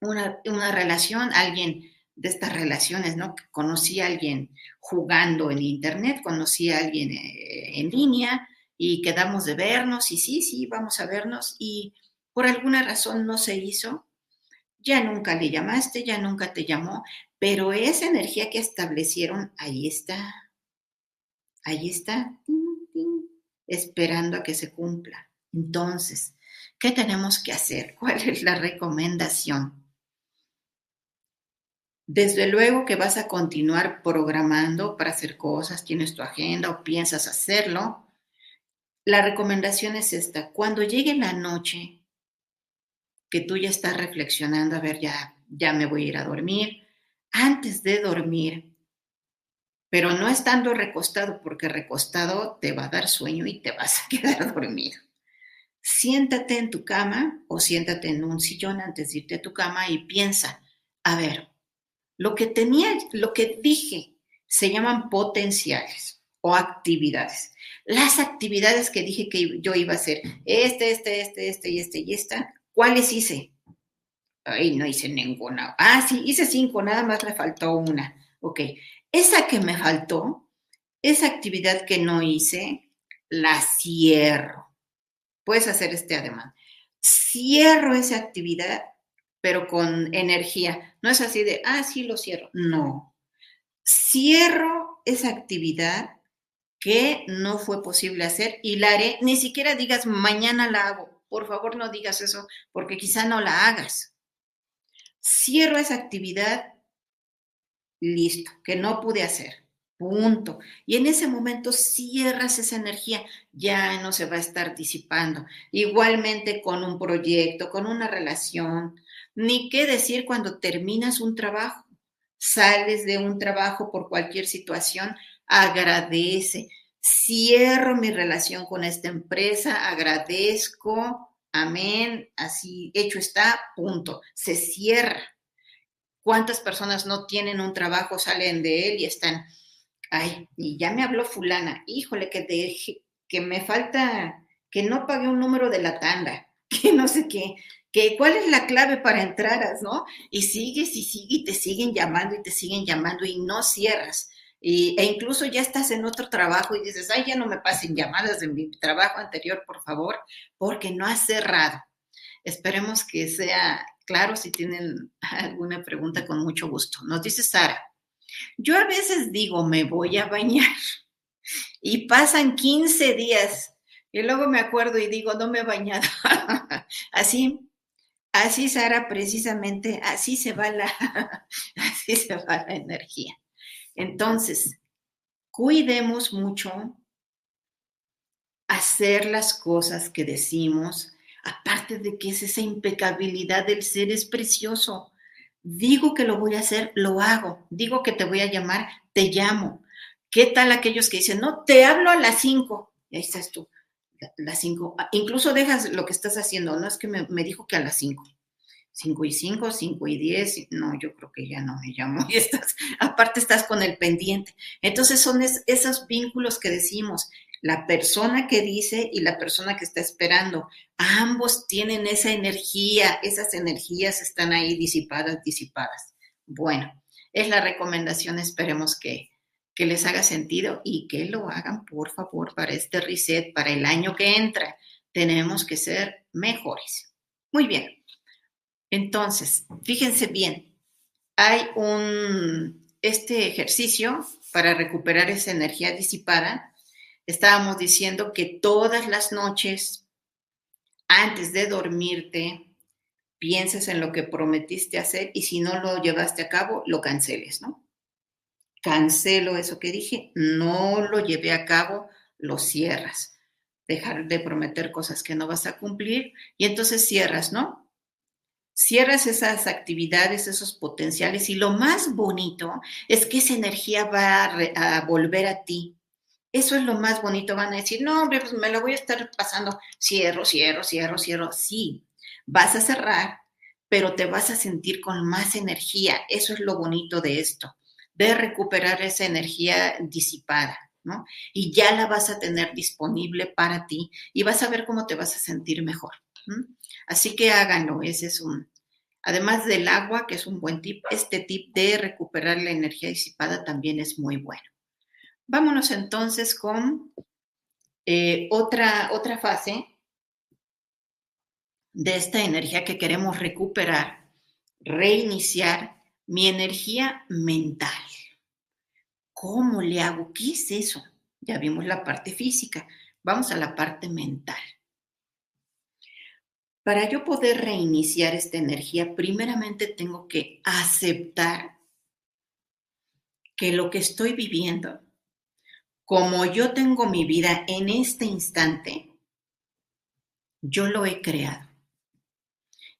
una, relación, alguien de estas relaciones, ¿no? Conocí a alguien jugando en internet, conocí a alguien eh, en línea y quedamos de vernos y sí, sí, vamos a vernos y por alguna razón no se hizo, ya nunca le llamaste, ya nunca te llamó, pero esa energía que establecieron, ahí está, ahí está esperando a que se cumpla. Entonces, ¿qué tenemos que hacer? ¿Cuál es la recomendación? Desde luego que vas a continuar programando para hacer cosas, tienes tu agenda o piensas hacerlo. La recomendación es esta, cuando llegue la noche, que tú ya estás reflexionando, a ver, ya, ya me voy a ir a dormir, antes de dormir, pero no estando recostado, porque recostado te va a dar sueño y te vas a quedar dormido. Siéntate en tu cama o siéntate en un sillón antes de irte a tu cama y piensa, a ver, lo que tenía, lo que dije, se llaman potenciales o actividades. Las actividades que dije que yo iba a hacer, este, este, este, este y este y esta, ¿cuáles hice? Ay, no hice ninguna. Ah, sí, hice cinco, nada más me faltó una. Ok, esa que me faltó, esa actividad que no hice, la cierro. Puedes hacer este ademán. Cierro esa actividad pero con energía. No es así de, ah, sí, lo cierro. No. Cierro esa actividad que no fue posible hacer y la haré, ni siquiera digas mañana la hago. Por favor, no digas eso porque quizá no la hagas. Cierro esa actividad, listo, que no pude hacer. Punto. Y en ese momento cierras esa energía, ya no se va a estar disipando. Igualmente con un proyecto, con una relación, ni qué decir cuando terminas un trabajo, sales de un trabajo por cualquier situación, agradece. Cierro mi relación con esta empresa, agradezco, amén, así hecho está, punto. Se cierra. ¿Cuántas personas no tienen un trabajo, salen de él y están ay, y ya me habló fulana, híjole, que, deje, que me falta, que no pagué un número de la tanda, que no sé qué, que cuál es la clave para entrar, ¿no? Y sigues y sigues y te siguen llamando y te siguen llamando y no cierras. Y, e incluso ya estás en otro trabajo y dices, ay, ya no me pasen llamadas de mi trabajo anterior, por favor, porque no has cerrado. Esperemos que sea claro. Si tienen alguna pregunta, con mucho gusto. Nos dice Sara. Yo a veces digo, me voy a bañar y pasan 15 días y luego me acuerdo y digo, no me he bañado. así, así Sara, precisamente, así se va la, así se va la energía. Entonces, cuidemos mucho hacer las cosas que decimos, aparte de que es esa impecabilidad del ser es precioso. Digo que lo voy a hacer, lo hago. Digo que te voy a llamar, te llamo. ¿Qué tal aquellos que dicen, no, te hablo a las cinco? Y ahí estás tú, las cinco. Ah, incluso dejas lo que estás haciendo, no es que me, dijo que a las cinco. Cinco y cinco, cinco y diez, no, yo creo que ya no me llamo. Y estás, aparte estás con el pendiente. Entonces son esos vínculos que decimos, la persona que dice y la persona que está esperando. Ambos tienen esa energía, esas energías están ahí disipadas, disipadas. Bueno, es la recomendación, esperemos que, que les haga sentido y que lo hagan, por favor, para este reset, para el año que entra. Tenemos que ser mejores. Muy bien. Entonces, fíjense bien, hay un, este ejercicio para recuperar esa energía disipada estábamos diciendo que todas las noches, antes de dormirte, pienses en lo que prometiste hacer y si no lo llevaste a cabo, lo canceles, ¿no? Cancelo eso que dije, no lo llevé a cabo, lo cierras. Dejar de prometer cosas que no vas a cumplir y entonces cierras, ¿no? Cierras esas actividades, esos potenciales y lo más bonito es que esa energía va a, volver a ti eso es lo más bonito. Van a decir, no, hombre, pues me lo voy a estar pasando. Cierro, cierro, cierro, cierro. Sí, vas a cerrar, pero te vas a sentir con más energía. Eso es lo bonito de esto, de recuperar esa energía disipada, ¿no? Y ya la vas a tener disponible para ti y vas a ver cómo te vas a sentir mejor. Así que háganlo. Ese es un, además del agua, que es un buen tip, este tip de recuperar la energía disipada también es muy bueno. Vámonos entonces con eh, otra, otra fase de esta energía que queremos recuperar, reiniciar mi energía mental. ¿Cómo le hago? ¿Qué es eso? Ya vimos la parte física, vamos a la parte mental. Para yo poder reiniciar esta energía, primeramente tengo que aceptar que lo que estoy viviendo como yo tengo mi vida en este instante, yo lo he creado.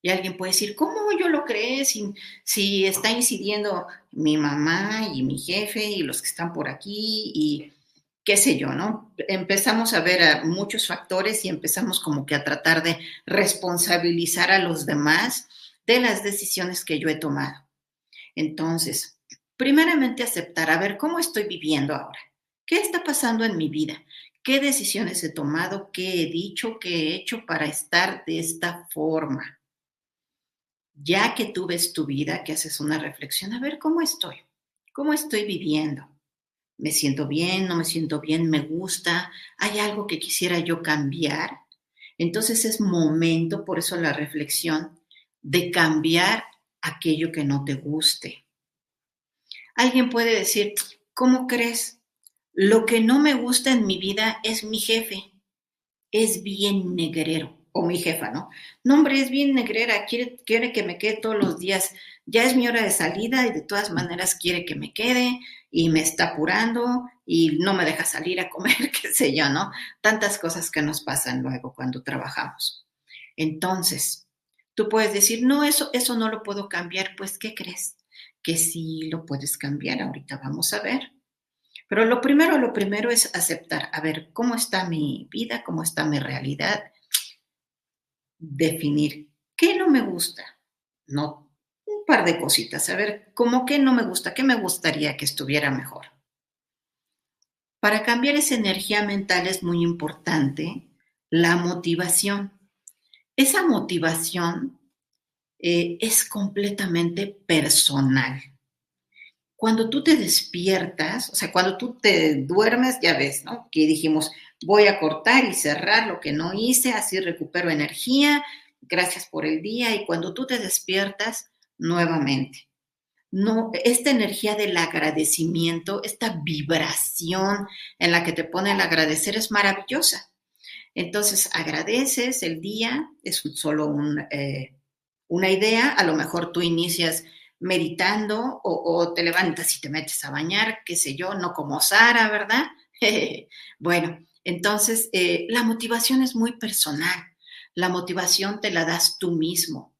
Y alguien puede decir, ¿cómo yo lo creé si, si, está incidiendo mi mamá y mi jefe y los que están por aquí y qué sé yo, ¿no? Empezamos a ver a muchos factores y empezamos como que a tratar de responsabilizar a los demás de las decisiones que yo he tomado. Entonces, primeramente aceptar, a ver, ¿cómo estoy viviendo ahora? ¿Qué está pasando en mi vida? ¿Qué decisiones he tomado? ¿Qué he dicho? ¿Qué he hecho para estar de esta forma? Ya que tú ves tu vida, que haces una reflexión, a ver cómo estoy, cómo estoy viviendo. ¿Me siento bien? ¿No me siento bien? ¿Me gusta? ¿Hay algo que quisiera yo cambiar? Entonces es momento, por eso la reflexión, de cambiar aquello que no te guste. Alguien puede decir, ¿cómo crees? Lo que no me gusta en mi vida es mi jefe. Es bien negrero. O mi jefa, ¿no? No, hombre, es bien negrera. Quiere, quiere que me quede todos los días. Ya es mi hora de salida y de todas maneras quiere que me quede y me está apurando y no me deja salir a comer, qué sé yo, ¿no? Tantas cosas que nos pasan luego cuando trabajamos. Entonces, tú puedes decir, no, eso, eso no lo puedo cambiar. Pues, ¿qué crees? Que sí lo puedes cambiar. Ahorita vamos a ver. Pero lo primero, lo primero es aceptar, a ver, ¿cómo está mi vida? ¿Cómo está mi realidad? Definir qué no me gusta. No, un par de cositas, a ver, ¿cómo qué no me gusta? ¿Qué me gustaría que estuviera mejor? Para cambiar esa energía mental es muy importante la motivación. Esa motivación eh, es completamente personal cuando tú te despiertas, o sea, cuando tú te duermes, ya ves, ¿no? Que dijimos, voy a cortar y cerrar lo que no hice, así recupero energía, gracias por el día, y cuando tú te despiertas, nuevamente. No, esta energía del agradecimiento, esta vibración en la que te pone el agradecer es maravillosa. Entonces, agradeces el día, es solo eh, una idea, a lo mejor tú inicias meditando o, te levantas y te metes a bañar, qué sé yo, no como Sara, ¿verdad? bueno, entonces eh, la motivación es muy personal. La motivación te la das tú mismo.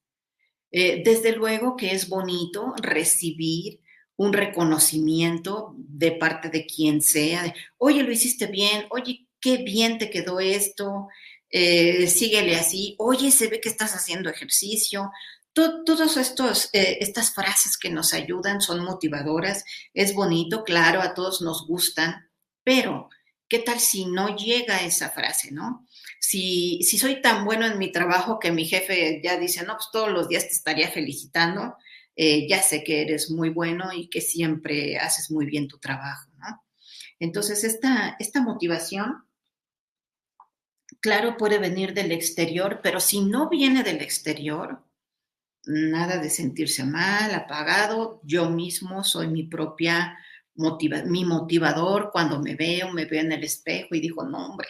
Eh, desde luego que es bonito recibir un reconocimiento de parte de quien sea, oye, lo hiciste bien, oye, qué bien te quedó esto, eh, síguele así, oye, se ve que estás haciendo ejercicio, todas estas frases que nos ayudan son motivadoras, es bonito, claro, a todos nos gustan, pero ¿qué tal si no llega esa frase, no? Si, si soy tan bueno en mi trabajo que mi jefe ya dice, no, pues todos los días te estaría felicitando, eh, ya sé que eres muy bueno y que siempre haces muy bien tu trabajo, ¿no? Entonces, esta, esta motivación, claro, puede venir del exterior, pero si no viene del exterior, nada de sentirse mal, apagado. Yo mismo soy mi propia mi motivador cuando me veo, me veo en el espejo y digo, no, hombre,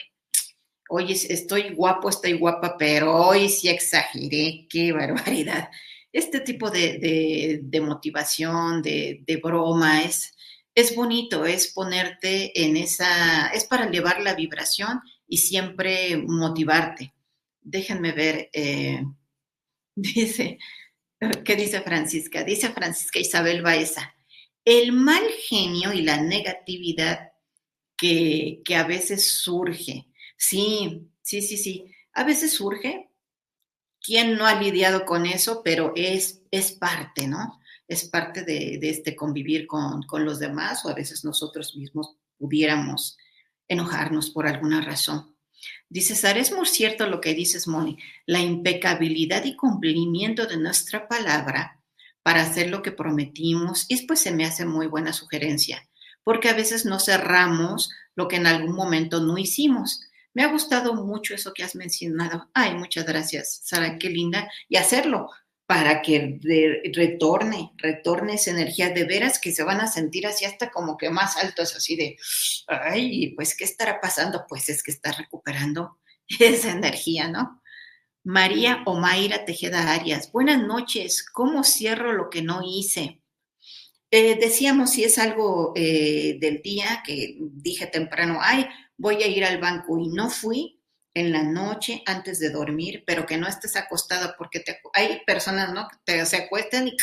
oye, estoy guapo, estoy guapa, pero hoy sí exageré, qué barbaridad. Este tipo de, motivación, de, de, broma, es, es bonito, es ponerte en esa, es para elevar la vibración y siempre motivarte. Déjenme ver, eh, dice, ¿Qué dice Francisca? Dice Francisca Isabel Baeza, el mal genio y la negatividad que, que a veces surge. Sí, sí, sí, sí. A veces surge. ¿Quién no ha lidiado con eso? Pero es, es parte, ¿no? Es parte de, este convivir con, con los demás o a veces nosotros mismos pudiéramos enojarnos por alguna razón. Dice Sara, es muy cierto lo que dices, Moni, la impecabilidad y cumplimiento de nuestra palabra para hacer lo que prometimos, y pues se me hace muy buena sugerencia, porque a veces no cerramos lo que en algún momento no hicimos. Me ha gustado mucho eso que has mencionado. Ay, muchas gracias, Sara, qué linda. Y hacerlo, para que retorne, retorne esa energía de veras que se van a sentir así hasta como que más altos, así de, ay, pues, ¿qué estará pasando? Pues es que está recuperando esa energía, ¿no? María Omaira Tejeda Arias, buenas noches, ¿cómo cierro lo que no hice? Eh, decíamos si es algo eh, del día que dije temprano, ay, voy a ir al banco y no fui, en la noche antes de dormir, pero que no estés acostada porque te, hay personas, ¿no? Que te, se acuestan y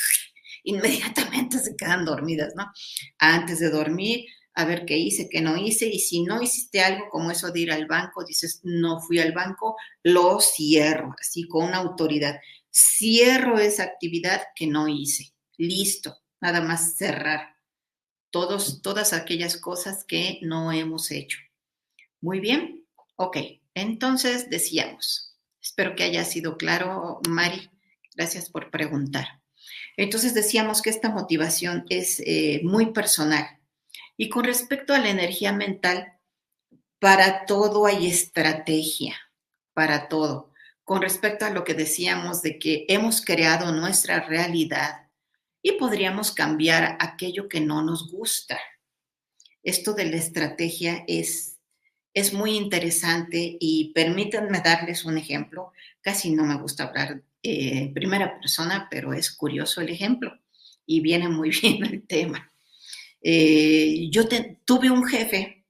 inmediatamente se quedan dormidas, ¿no? Antes de dormir, a ver qué hice, qué no hice, y si no hiciste algo como eso de ir al banco, dices, no fui al banco, lo cierro, así con autoridad. Cierro esa actividad que no hice. Listo, nada más cerrar. Todos, todas aquellas cosas que no hemos hecho. Muy bien, ok. Entonces decíamos, espero que haya sido claro, Mari, gracias por preguntar. Entonces decíamos que esta motivación es eh, muy personal. Y con respecto a la energía mental, para todo hay estrategia, para todo. con respecto a lo que decíamos de que hemos creado nuestra realidad y podríamos cambiar aquello que no nos gusta. Esto de la estrategia es, es muy interesante y permítanme darles un ejemplo. Casi no me gusta hablar eh, en primera persona, pero es curioso el ejemplo y viene muy bien el tema. Eh, yo tuve un jefe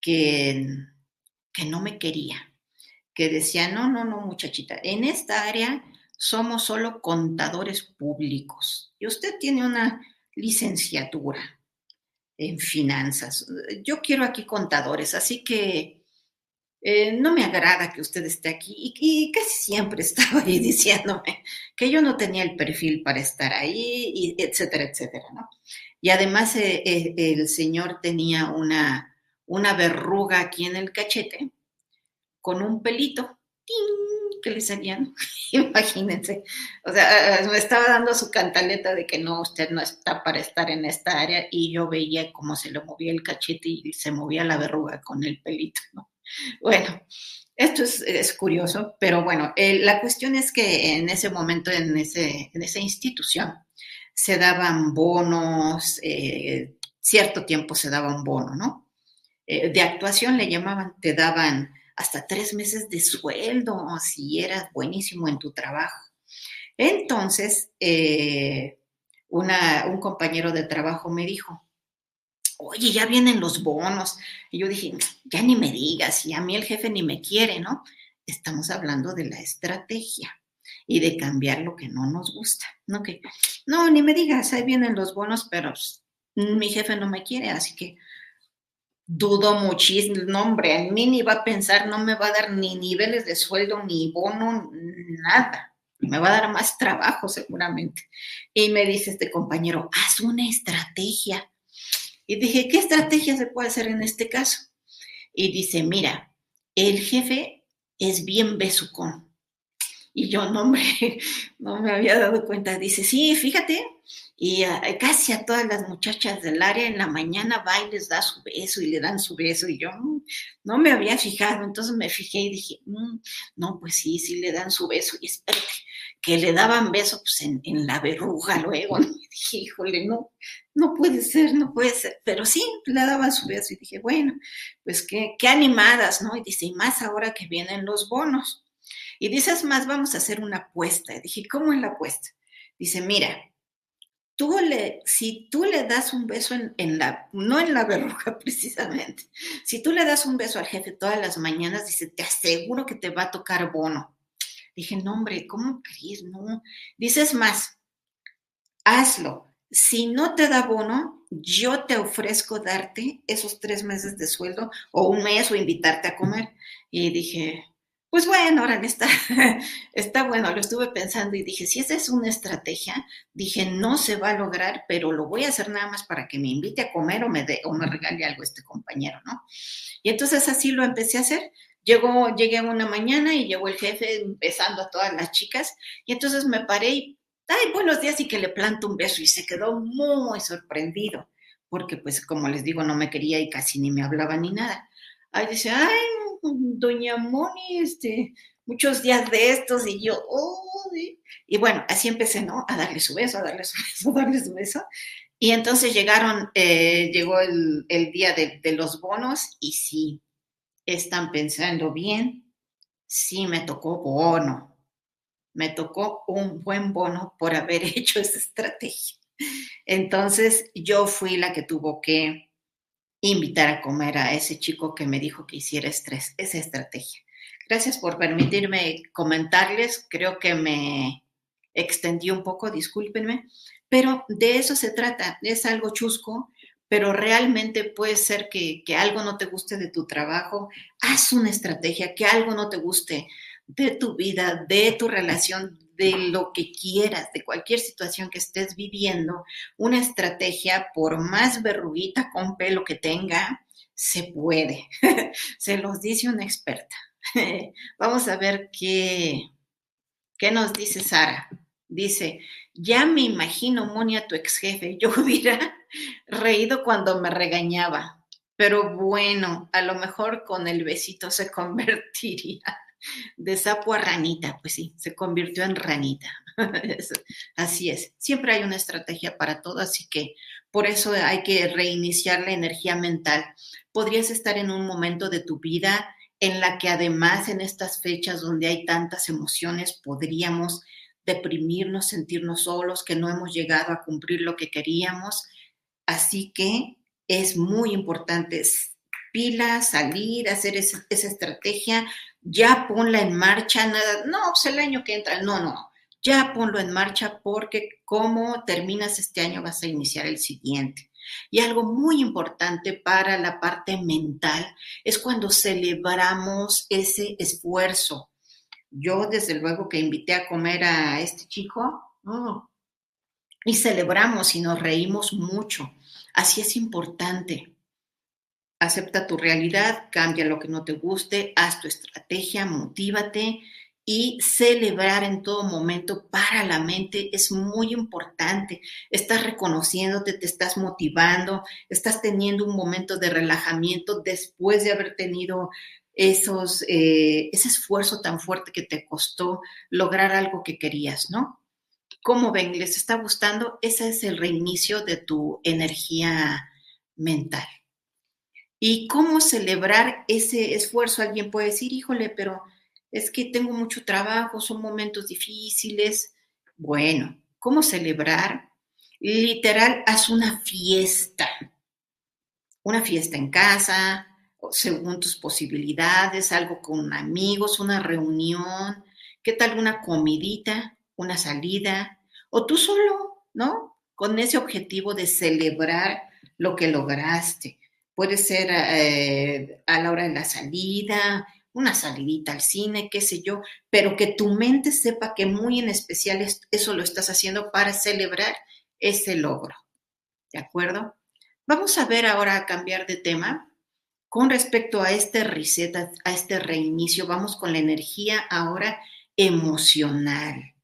que, que no me quería que decía, no, no, no, muchachita, en esta área somos solo contadores públicos y usted tiene una licenciatura en finanzas. Yo quiero aquí contadores, así que eh, no me agrada que usted esté aquí y, casi siempre estaba ahí diciéndome que yo no tenía el perfil para estar ahí, y etcétera, etcétera, ¿no? Y además eh, eh, el señor tenía una, una verruga aquí en el cachete con un pelito que le salían, imagínense. O sea, me estaba dando su cantaleta de que no, usted no está para estar en esta área y yo veía cómo se le movía el cachete y se movía la verruga con el pelito, ¿no? Bueno, esto es, curioso, pero bueno, la cuestión es que en ese momento, en, ese, en esa institución, se daban bonos, eh, cierto tiempo se daba un bono, ¿no? Eh, de actuación le llamaban, te daban hasta tres meses de sueldo si eras buenísimo en tu trabajo. Entonces, eh, un compañero de trabajo me dijo, oye, ya vienen los bonos. Y yo dije, ya ni me digas, y a mí el jefe ni me quiere, ¿no? Estamos hablando de la estrategia y de cambiar lo que no nos gusta. No, que, no, ni me digas, ahí vienen los bonos, pero mi jefe no me quiere, así que dudo muchísimo, no hombre, en mí ni va a pensar, no me va a dar ni niveles de sueldo, ni bono, nada. Me va a dar más trabajo seguramente. Y me dice este compañero, haz una estrategia. Y dije, ¿qué estrategia se puede hacer en este caso? Y dice, mira, el jefe es bien besucón. Y yo, no, hombre, no me había dado cuenta. Dice, sí, fíjate, y casi a todas las muchachas del área en la mañana va y les da su beso y le dan su beso y yo mm, no me había fijado, entonces me fijé y dije, mm, no, pues sí, sí le dan su beso y espérate, que le daban beso pues en, la verruga luego, y dije, híjole, no, no puede ser, no puede ser, pero sí, le daban su beso y dije, bueno, pues qué, qué animadas, ¿no? Y dice, y más ahora que vienen los bonos. Y dices más, vamos a hacer una apuesta. Dije, ¿cómo es la apuesta? Dice, mira, tú le, si tú le das un beso en, la, no en la verruga precisamente, si tú le das un beso al jefe todas las mañanas, dice, te aseguro que te va a tocar bono. Dije, no, hombre, ¿cómo crees? No. Dices más, hazlo. Si no te da bono, yo te ofrezco darte esos tres meses de sueldo o un mes o invitarte a comer. Y dije, pues bueno, ahora está, está bueno, lo estuve pensando y dije, si esa es una estrategia, dije, no se va a lograr, pero lo voy a hacer nada más para que me invite a comer o me, de, o me regale algo este compañero, ¿no? Y entonces así lo empecé a hacer. Llegó, llegué una mañana y llegó el jefe empezando a todas las chicas y entonces me paré y, ay, buenos días y que le planto un beso y se quedó muy sorprendido porque pues como les digo, no me quería y casi ni me hablaba ni nada. Ay, dice, ay, doña Moni, este, muchos días de estos y yo, oh, y bueno, así empecé, ¿no? A darle su beso, a darle su beso, a darle su beso. Y entonces llegaron, eh, llegó el, día de, de, los bonos y sí, están pensando bien, sí me tocó bono, me tocó un buen bono por haber hecho esa estrategia. Entonces yo fui la que tuvo que invitar a comer a ese chico que me dijo que hiciera estrés, esa estrategia. Gracias por permitirme comentarles. Creo que me extendí un poco, discúlpenme, pero de eso se trata. Es algo chusco, pero realmente puede ser que, que algo no te guste de tu trabajo. Haz una estrategia, que algo no te guste de tu vida, de tu relación, de lo que quieras, de cualquier situación que estés viviendo, una estrategia, por más verruguita con pelo que tenga, se puede. se los dice una experta. Vamos a ver qué, qué nos dice Sara. Dice, ya me imagino, Monia, tu ex jefe, yo hubiera reído cuando me regañaba, pero bueno, a lo mejor con el besito se convertiría. De sapo a ranita, pues sí, se convirtió en ranita. así es, siempre hay una estrategia para todo, así que por eso hay que reiniciar la energía mental. Podrías estar en un momento de tu vida en la que además en estas fechas donde hay tantas emociones podríamos deprimirnos, sentirnos solos, que no hemos llegado a cumplir lo que queríamos. Así que es muy importante pila, salir, hacer esa, estrategia, ya ponla en marcha, nada, no, pues el año que entra, no, no, ya ponlo en marcha porque como terminas este año vas a iniciar el siguiente. Y algo muy importante para la parte mental es cuando celebramos ese esfuerzo. Yo desde luego que invité a comer a este chico y celebramos y nos reímos mucho. Así es importante. Acepta tu realidad, cambia lo que no te guste, haz tu estrategia, motívate y celebrar en todo momento para la mente es muy importante. Estás reconociéndote, te estás motivando, estás teniendo un momento de relajamiento después de haber tenido esos, eh, ese esfuerzo tan fuerte que te costó lograr algo que querías, ¿no? ¿Cómo ven? ¿Les está gustando? Ese es el reinicio de tu energía mental. ¿Y cómo celebrar ese esfuerzo? Alguien puede decir, híjole, pero es que tengo mucho trabajo, son momentos difíciles. Bueno, ¿cómo celebrar? Literal, haz una fiesta. Una fiesta en casa, según tus posibilidades, algo con amigos, una reunión. ¿Qué tal una comidita, una salida? O tú solo, ¿no? Con ese objetivo de celebrar lo que lograste puede ser eh, a la hora de la salida, una salidita al cine, qué sé yo, pero que tu mente sepa que muy en especial eso lo estás haciendo para celebrar ese logro. ¿De acuerdo? Vamos a ver ahora a cambiar de tema. Con respecto a este reset, a este reinicio, vamos con la energía ahora emocional.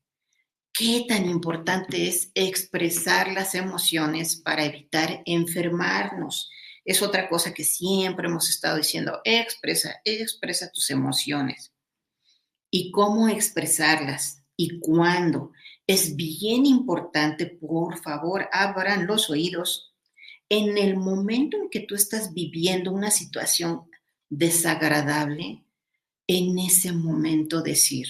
¿Qué tan importante es expresar las emociones para evitar enfermarnos? Es otra cosa que siempre hemos estado diciendo, expresa, expresa tus emociones. ¿Y cómo expresarlas? ¿Y cuándo? Es bien importante, por favor, abran los oídos. En el momento en que tú estás viviendo una situación desagradable, en ese momento decir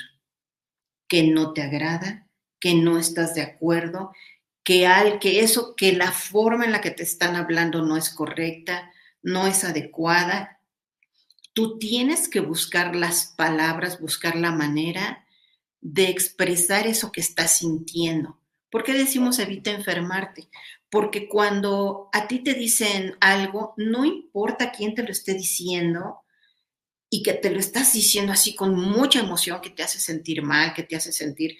que no te agrada, que no estás de acuerdo, que, al, que eso, que la forma en la que te están hablando no es correcta, no es adecuada. Tú tienes que buscar las palabras, buscar la manera de expresar eso que estás sintiendo. ¿Por qué decimos evita enfermarte? Porque cuando a ti te dicen algo, no importa quién te lo esté diciendo y que te lo estás diciendo así con mucha emoción que te hace sentir mal, que te hace sentir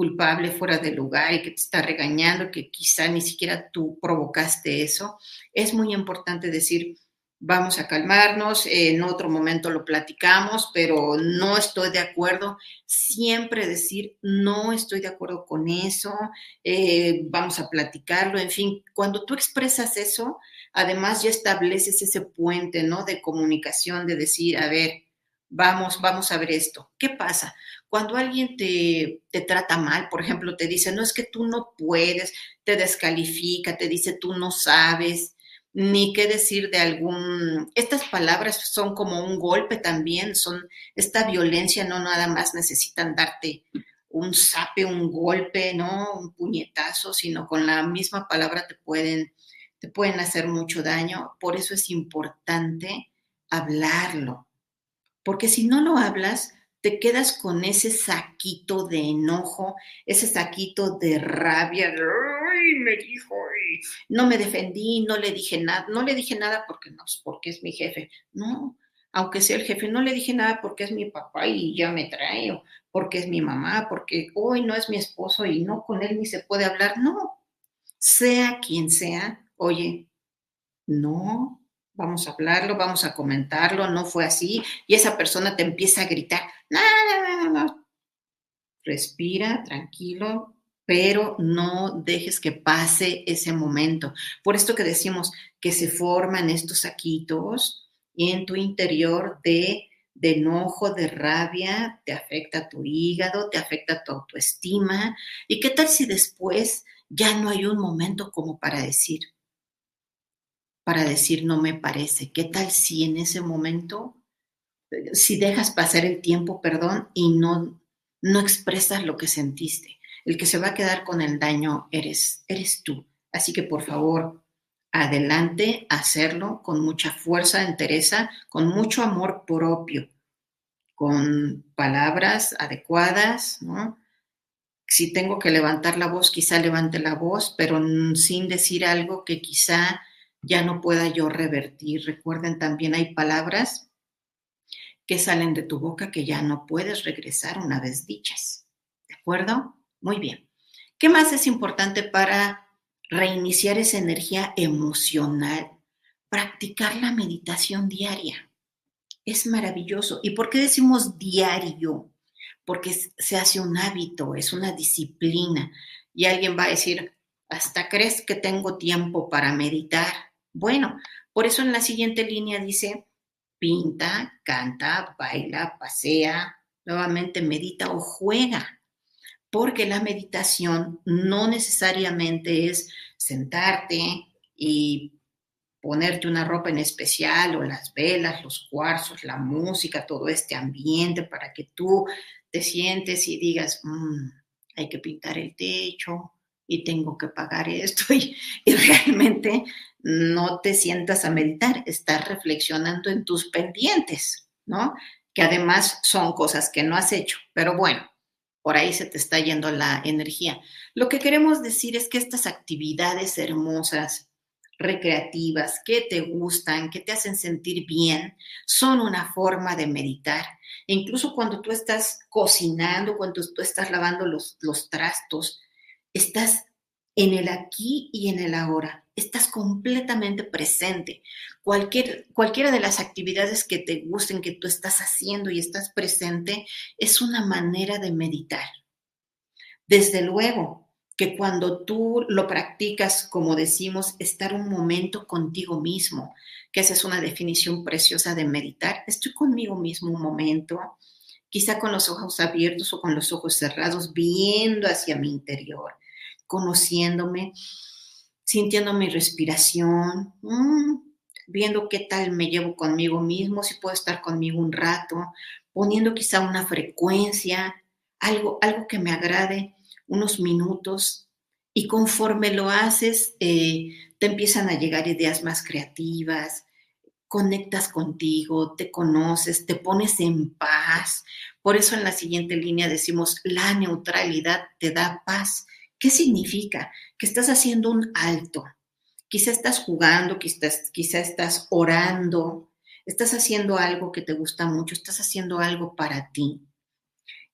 culpable fuera de lugar y que te está regañando, que quizá ni siquiera tú provocaste eso, es muy importante decir, vamos a calmarnos, en otro momento lo platicamos, pero no estoy de acuerdo. Siempre decir, no estoy de acuerdo con eso, eh, vamos a platicarlo, en fin, cuando tú expresas eso, además ya estableces ese puente, ¿no? De comunicación, de decir, a ver, vamos, vamos a ver esto. ¿Qué pasa? Cuando alguien te, te, trata mal, por ejemplo, te dice, no es que tú no puedes, te descalifica, te dice, tú no sabes, ni qué decir de algún... Estas palabras son como un golpe también, son esta violencia, no nada más necesitan darte un sape, un golpe, ¿no? Un puñetazo, sino con la misma palabra te pueden, te pueden hacer mucho daño. Por eso es importante hablarlo, porque si no lo hablas, te quedas con ese saquito de enojo, ese saquito de rabia, ay, me dijo, no me defendí, no le dije nada, no le dije nada porque no, pues, porque es mi jefe, no, aunque sea el jefe, no le dije nada porque es mi papá y ya me trae, porque es mi mamá, porque hoy no es mi esposo y no con él ni se puede hablar, no, sea quien sea, oye, no, vamos a hablarlo, vamos a comentarlo, no fue así, y esa persona te empieza a gritar, no, no, no, no, respira, tranquilo, pero no dejes que pase ese momento. Por esto que decimos que se forman estos saquitos en tu interior de de enojo, de rabia, te afecta tu hígado, te afecta tu autoestima. ¿Y qué tal si después ya no hay un momento como para decir, para decir no me parece? ¿Qué tal si en ese momento, si dejas pasar el tiempo, perdón, y no, no expresas lo que sentiste? El que se va a quedar con el daño eres, eres tú. Así que por favor, adelante, hacerlo con mucha fuerza, entereza, con mucho amor propio, con palabras adecuadas, ¿no? Si tengo que levantar la voz, quizá levante la voz, pero sin decir algo que quizá ya no pueda yo revertir. Recuerden, también hay palabras que salen de tu boca que ya no puedes regresar una vez dichas. ¿De acuerdo? Muy bien. ¿Qué más es importante para reiniciar esa energía emocional, practicar la meditación diaria. Es maravilloso. ¿Y por qué decimos diario? Porque se hace un hábito, es una disciplina. Y alguien va a decir, ¿hasta crees que tengo tiempo para meditar? Bueno, por eso en la siguiente línea dice, pinta, canta, baila, pasea, nuevamente medita o juega. Porque la meditación no necesariamente es sentarte y ponerte una ropa en especial o las velas, los cuarzos, la música, todo este ambiente para que tú te sientes y digas, mm, hay que pintar el techo y tengo que pagar esto y, y realmente no te sientas a meditar, estás reflexionando en tus pendientes, ¿no? Que además son cosas que no has hecho, pero bueno, por ahí se te está yendo la energía. Lo que queremos decir es que estas actividades hermosas, recreativas, que te gustan, que te hacen sentir bien, son una forma de meditar. E incluso cuando tú estás cocinando, cuando tú estás lavando los, los trastos, estás en el aquí y en el ahora. Estás completamente presente. Cualquier, cualquiera de las actividades que te gusten, que tú estás haciendo y estás presente, es una manera de meditar. Desde luego que cuando tú lo practicas, como decimos, estar un momento contigo mismo, que esa es una definición preciosa de meditar, estoy conmigo mismo un momento, quizá con los ojos abiertos o con los ojos cerrados, viendo hacia mi interior conociéndome, sintiendo mi respiración, mm, viendo qué tal me llevo conmigo mismo, si puedo estar conmigo un rato, poniendo quizá una frecuencia, algo, algo que me agrade, unos minutos, y conforme lo haces, eh, te empiezan a llegar ideas más creativas, conectas contigo, te conoces, te pones en paz. Por eso en la siguiente línea decimos, la neutralidad te da paz. ¿Qué significa? Que estás haciendo un alto. Quizá estás jugando, quizás, quizá estás orando, estás haciendo algo que te gusta mucho, estás haciendo algo para ti.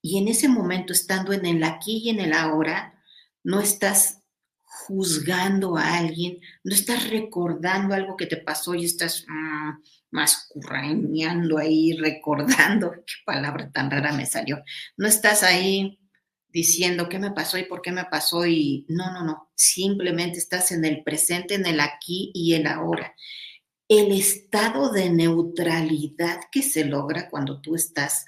Y en ese momento, estando en el aquí y en el ahora, no estás juzgando a alguien, no estás recordando algo que te pasó y estás mm, más currañando ahí, recordando, qué palabra tan rara me salió, no estás ahí diciendo qué me pasó y por qué me pasó y no, no, no, simplemente estás en el presente, en el aquí y el ahora. El estado de neutralidad que se logra cuando tú estás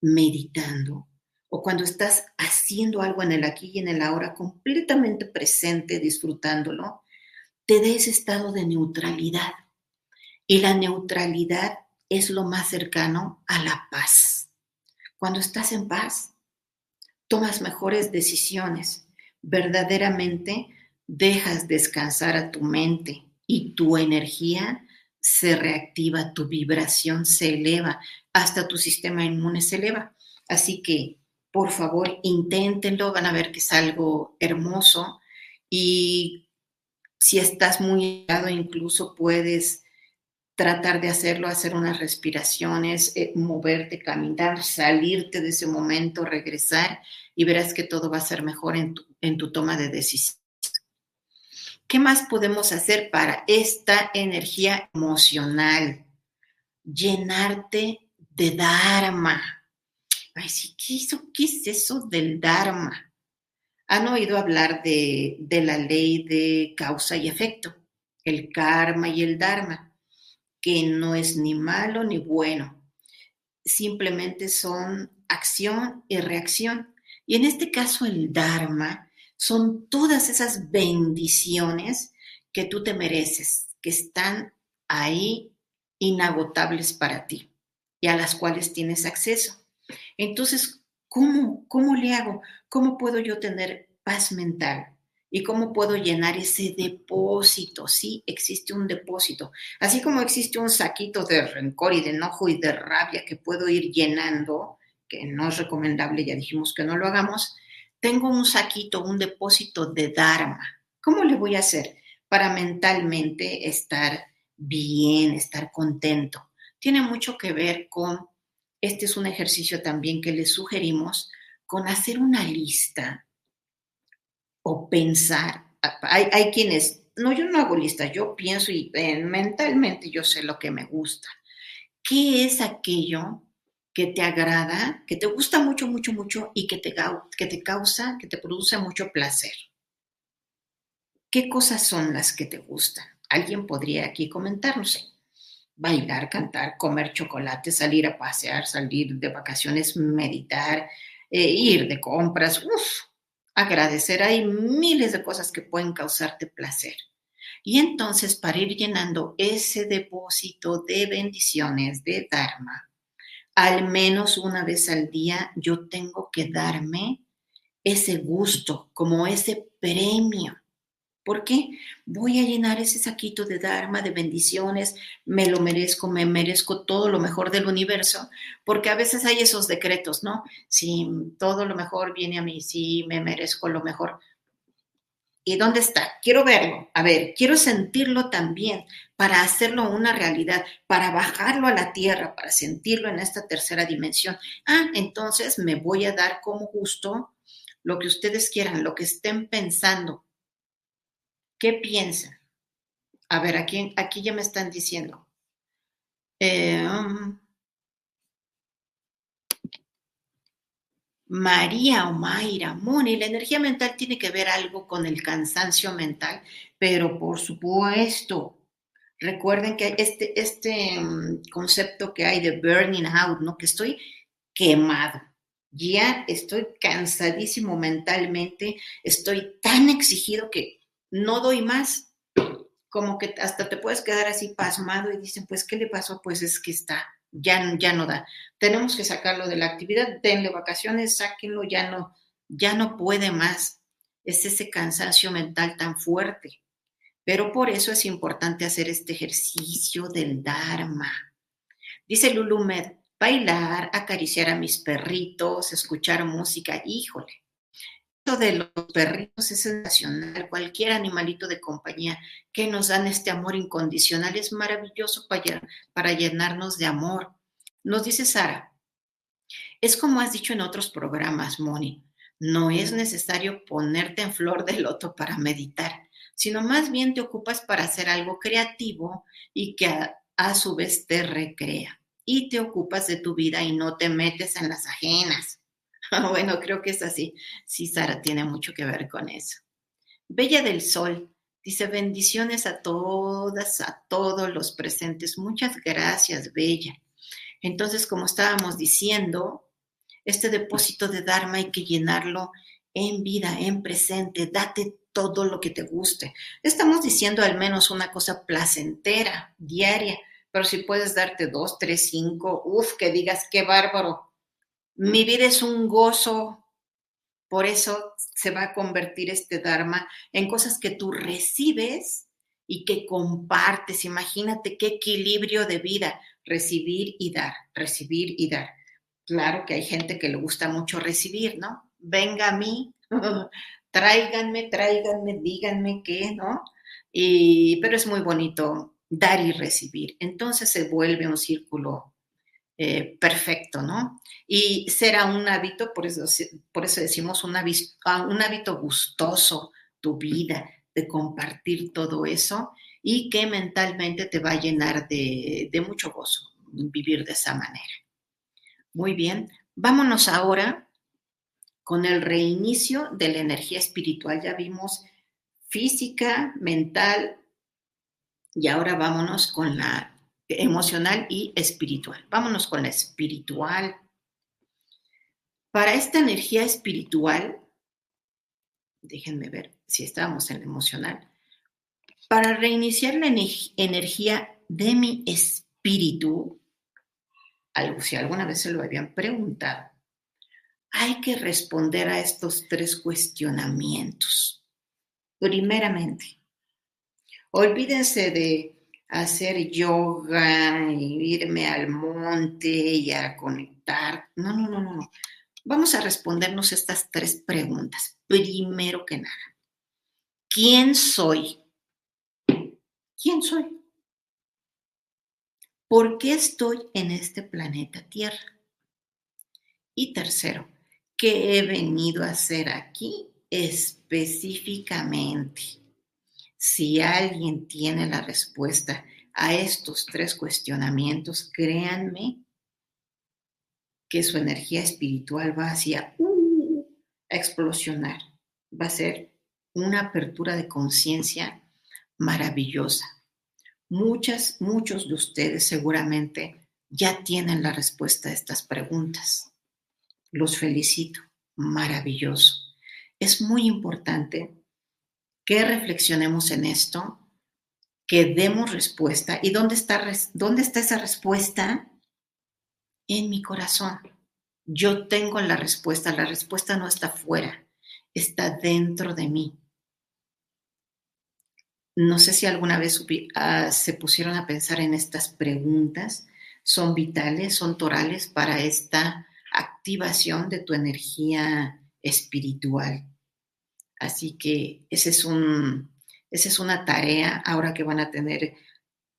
meditando o cuando estás haciendo algo en el aquí y en el ahora completamente presente, disfrutándolo, te da ese estado de neutralidad. Y la neutralidad es lo más cercano a la paz. Cuando estás en paz, tomas mejores decisiones, verdaderamente dejas descansar a tu mente y tu energía se reactiva, tu vibración se eleva, hasta tu sistema inmune se eleva. Así que, por favor, inténtenlo, van a ver que es algo hermoso y si estás muy helado, incluso puedes tratar de hacerlo, hacer unas respiraciones, eh, moverte, caminar, salirte de ese momento, regresar y verás que todo va a ser mejor en tu, en tu toma de decisiones. ¿Qué más podemos hacer para esta energía emocional? Llenarte de Dharma. Ay, sí, ¿qué, ¿qué es eso del Dharma? ¿Han oído hablar de, de la ley de causa y efecto? El karma y el Dharma que no es ni malo ni bueno. simplemente son acción y reacción. Y en este caso el Dharma son todas esas bendiciones que tú te mereces, que están ahí inagotables para ti y a las cuales tienes acceso. Entonces, ¿cómo, cómo le hago? ¿Cómo puedo yo tener paz mental? ¿Y cómo puedo llenar ese depósito? Sí, existe un depósito. Así como existe un saquito de rencor y de enojo y de rabia que puedo ir llenando, que no es recomendable, ya dijimos que no lo hagamos, tengo un saquito, un depósito de Dharma. ¿Cómo le voy a hacer para mentalmente estar bien, estar contento? Tiene mucho que ver con, este es un ejercicio también que les sugerimos, con hacer una lista o pensar. Hay, quienes, no, yo no hago lista, yo pienso y eh, mentalmente yo sé lo que me gusta. ¿Qué es aquello que te agrada, que te gusta mucho, mucho, mucho y que te, que te causa, que te produce mucho placer? ¿Qué cosas son las que te gustan? Alguien podría aquí comentarnos. Bailar, cantar, comer chocolate, salir a pasear, salir de vacaciones, meditar, eh, ir de compras, uf, agradecer. Hay miles de cosas que pueden causarte placer. Y entonces, para ir llenando ese depósito de bendiciones, de Dharma, al menos una vez al día yo tengo que darme ese gusto, como ese premio ¿Por qué? Voy a llenar ese saquito de Dharma, de bendiciones, me lo merezco, me merezco todo lo mejor del universo, porque a veces hay esos decretos, ¿no? Si todo lo mejor viene a mí, si me merezco lo mejor. ¿Y dónde está? Quiero verlo, a ver, quiero sentirlo también para hacerlo una realidad, para bajarlo a la tierra, para sentirlo en esta tercera dimensión. Ah, entonces me voy a dar como gusto lo que ustedes quieran, lo que estén pensando ¿Qué piensan? A ver, aquí, aquí ya me están diciendo. Eh, um, María o Mayra, Moni, la energía mental tiene que ver algo con el cansancio mental, pero por supuesto, recuerden que este, este um, concepto que hay de burning out, ¿no? Que estoy quemado, ya estoy cansadísimo mentalmente, estoy tan exigido que no doy más, como que hasta te puedes quedar así pasmado y dicen, pues, ¿qué le pasó? Pues es que está, ya, ya no da. Tenemos que sacarlo de la actividad, denle vacaciones, sáquenlo, ya no, ya no puede más. Es ese cansancio mental tan fuerte. Pero por eso es importante hacer este ejercicio del Dharma. Dice Lulumed, bailar, acariciar a mis perritos, escuchar música, híjole, de los perritos es sensacional. Cualquier animalito de compañía que nos dan este amor incondicional es maravilloso para, para llenarnos de amor. Nos dice Sara, es como has dicho en otros programas, Moni, no es necesario ponerte en flor de loto para meditar, sino más bien te ocupas para hacer algo creativo y que a, a su vez te recrea. Y te ocupas de tu vida y no te metes en las ajenas. bueno, creo que es así. Sí, Sara, tiene mucho que ver con eso. Bella del Sol dice bendiciones a todas, a todos los presentes. Muchas gracias, Bella. Entonces, como estábamos diciendo, este depósito de Dharma hay que llenarlo en vida, en presente. Date todo lo que te guste. Estamos diciendo al menos una cosa placentera, diaria, pero si puedes darte dos, tres, cinco, uff, que digas qué bárbaro, mi vida es un gozo, por eso se va a convertir este Dharma en cosas que tú recibes y que compartes. Imagínate qué equilibrio de vida, recibir y dar, recibir y dar. Claro que hay gente que le gusta mucho recibir, ¿no? Venga a mí, tráiganme, tráiganme, díganme qué, ¿no? Y, pero es muy bonito dar y recibir. Entonces se vuelve un círculo eh, perfecto, ¿no? Y será un hábito, por eso, por eso decimos un hábito, ah, un hábito gustoso, tu vida, de compartir todo eso y que mentalmente te va a llenar de, de mucho gozo vivir de esa manera. Muy bien, vámonos ahora con el reinicio de la energía espiritual. Ya vimos física, mental, y ahora vámonos con la emocional y espiritual. Vámonos con la espiritual. Para esta energía espiritual, déjenme ver si estábamos en la emocional, para reiniciar la energía de mi espíritu, algo, si alguna vez se lo habían preguntado, hay que responder a estos tres cuestionamientos. Primeramente, olvídense de hacer yoga y irme al monte y a conectar. No, no, no, no, no. Vamos a respondernos estas tres preguntas. Primero que nada, ¿quién soy? ¿Quién soy? ¿Por qué estoy en este planeta Tierra? Y tercero, ¿qué he venido a hacer aquí específicamente? Si alguien tiene la respuesta a estos tres cuestionamientos, créanme que su energía espiritual va hacia uh, explosionar. Va a ser una apertura de conciencia maravillosa. Muchas, muchos de ustedes seguramente ya tienen la respuesta a estas preguntas. Los felicito. Maravilloso. Es muy importante que reflexionemos en esto, que demos respuesta. ¿Y dónde está, dónde está esa respuesta? En mi corazón. Yo tengo la respuesta. La respuesta no está fuera, está dentro de mí. No sé si alguna vez ah, se pusieron a pensar en estas preguntas. Son vitales, son torales para esta activación de tu energía espiritual. Así que es esa es una tarea ahora que van a tener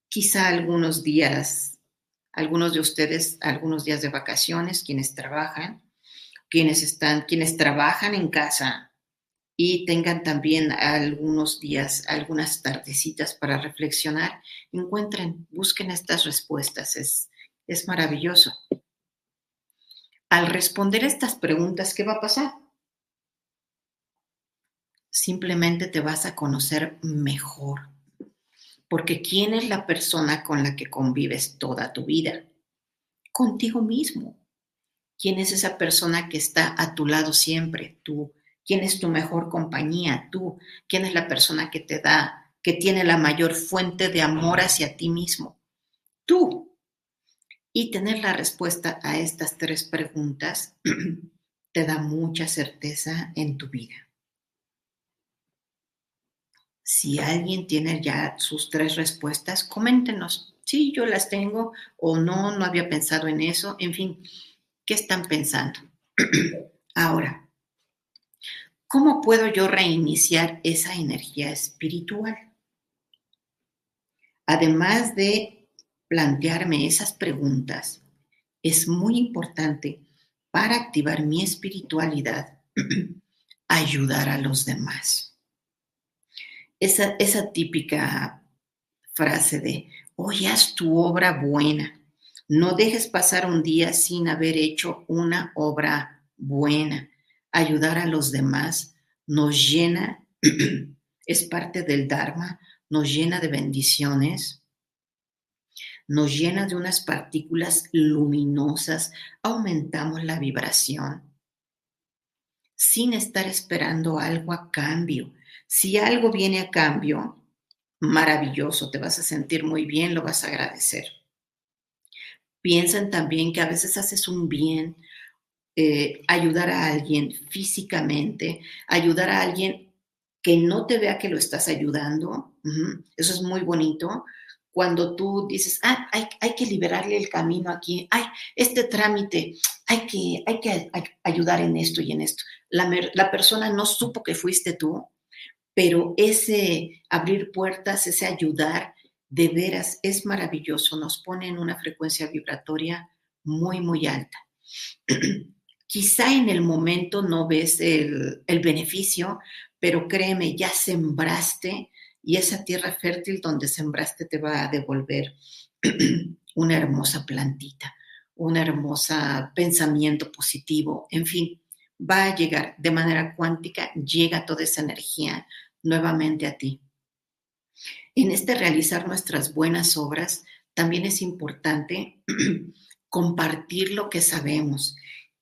quizá algunos días, algunos de ustedes, algunos días de vacaciones, quienes trabajan, quienes están, quienes trabajan en casa y tengan también algunos días, algunas tardecitas para reflexionar, encuentren, busquen estas respuestas, es, es maravilloso. Al responder estas preguntas, ¿qué va a pasar? Simplemente te vas a conocer mejor, porque ¿quién es la persona con la que convives toda tu vida? Contigo mismo. ¿Quién es esa persona que está a tu lado siempre? Tú quién es tu mejor compañía, tú, quién es la persona que te da, que tiene la mayor fuente de amor hacia ti mismo, tú. Y tener la respuesta a estas tres preguntas te da mucha certeza en tu vida. Si alguien tiene ya sus tres respuestas, coméntenos. Sí, yo las tengo o no, no había pensado en eso. En fin, ¿qué están pensando? Ahora, ¿Cómo puedo yo reiniciar esa energía espiritual? Además de plantearme esas preguntas, es muy importante para activar mi espiritualidad ayudar a los demás. Esa, esa típica frase de, hoy haz tu obra buena, no dejes pasar un día sin haber hecho una obra buena ayudar a los demás nos llena, es parte del Dharma, nos llena de bendiciones, nos llena de unas partículas luminosas, aumentamos la vibración sin estar esperando algo a cambio. Si algo viene a cambio, maravilloso, te vas a sentir muy bien, lo vas a agradecer. Piensen también que a veces haces un bien eh, ayudar a alguien físicamente, ayudar a alguien que no te vea que lo estás ayudando. Eso es muy bonito. Cuando tú dices, ah, hay, que liberarle el camino aquí, ay, este trámite, hay que, hay que ayudar en esto y en esto. La persona no supo que fuiste tú, pero ese abrir puertas, ese ayudar, de veras es maravilloso, nos pone en una frecuencia vibratoria muy, muy alta. Quizá en el momento no ves el, beneficio, pero créeme, ya sembraste y esa tierra fértil donde sembraste te va a devolver una hermosa plantita, un hermoso pensamiento positivo, en fin, va a llegar de manera cuántica, llega toda esa energía nuevamente a ti. En este realizar nuestras buenas obras, también es importante compartir lo que sabemos.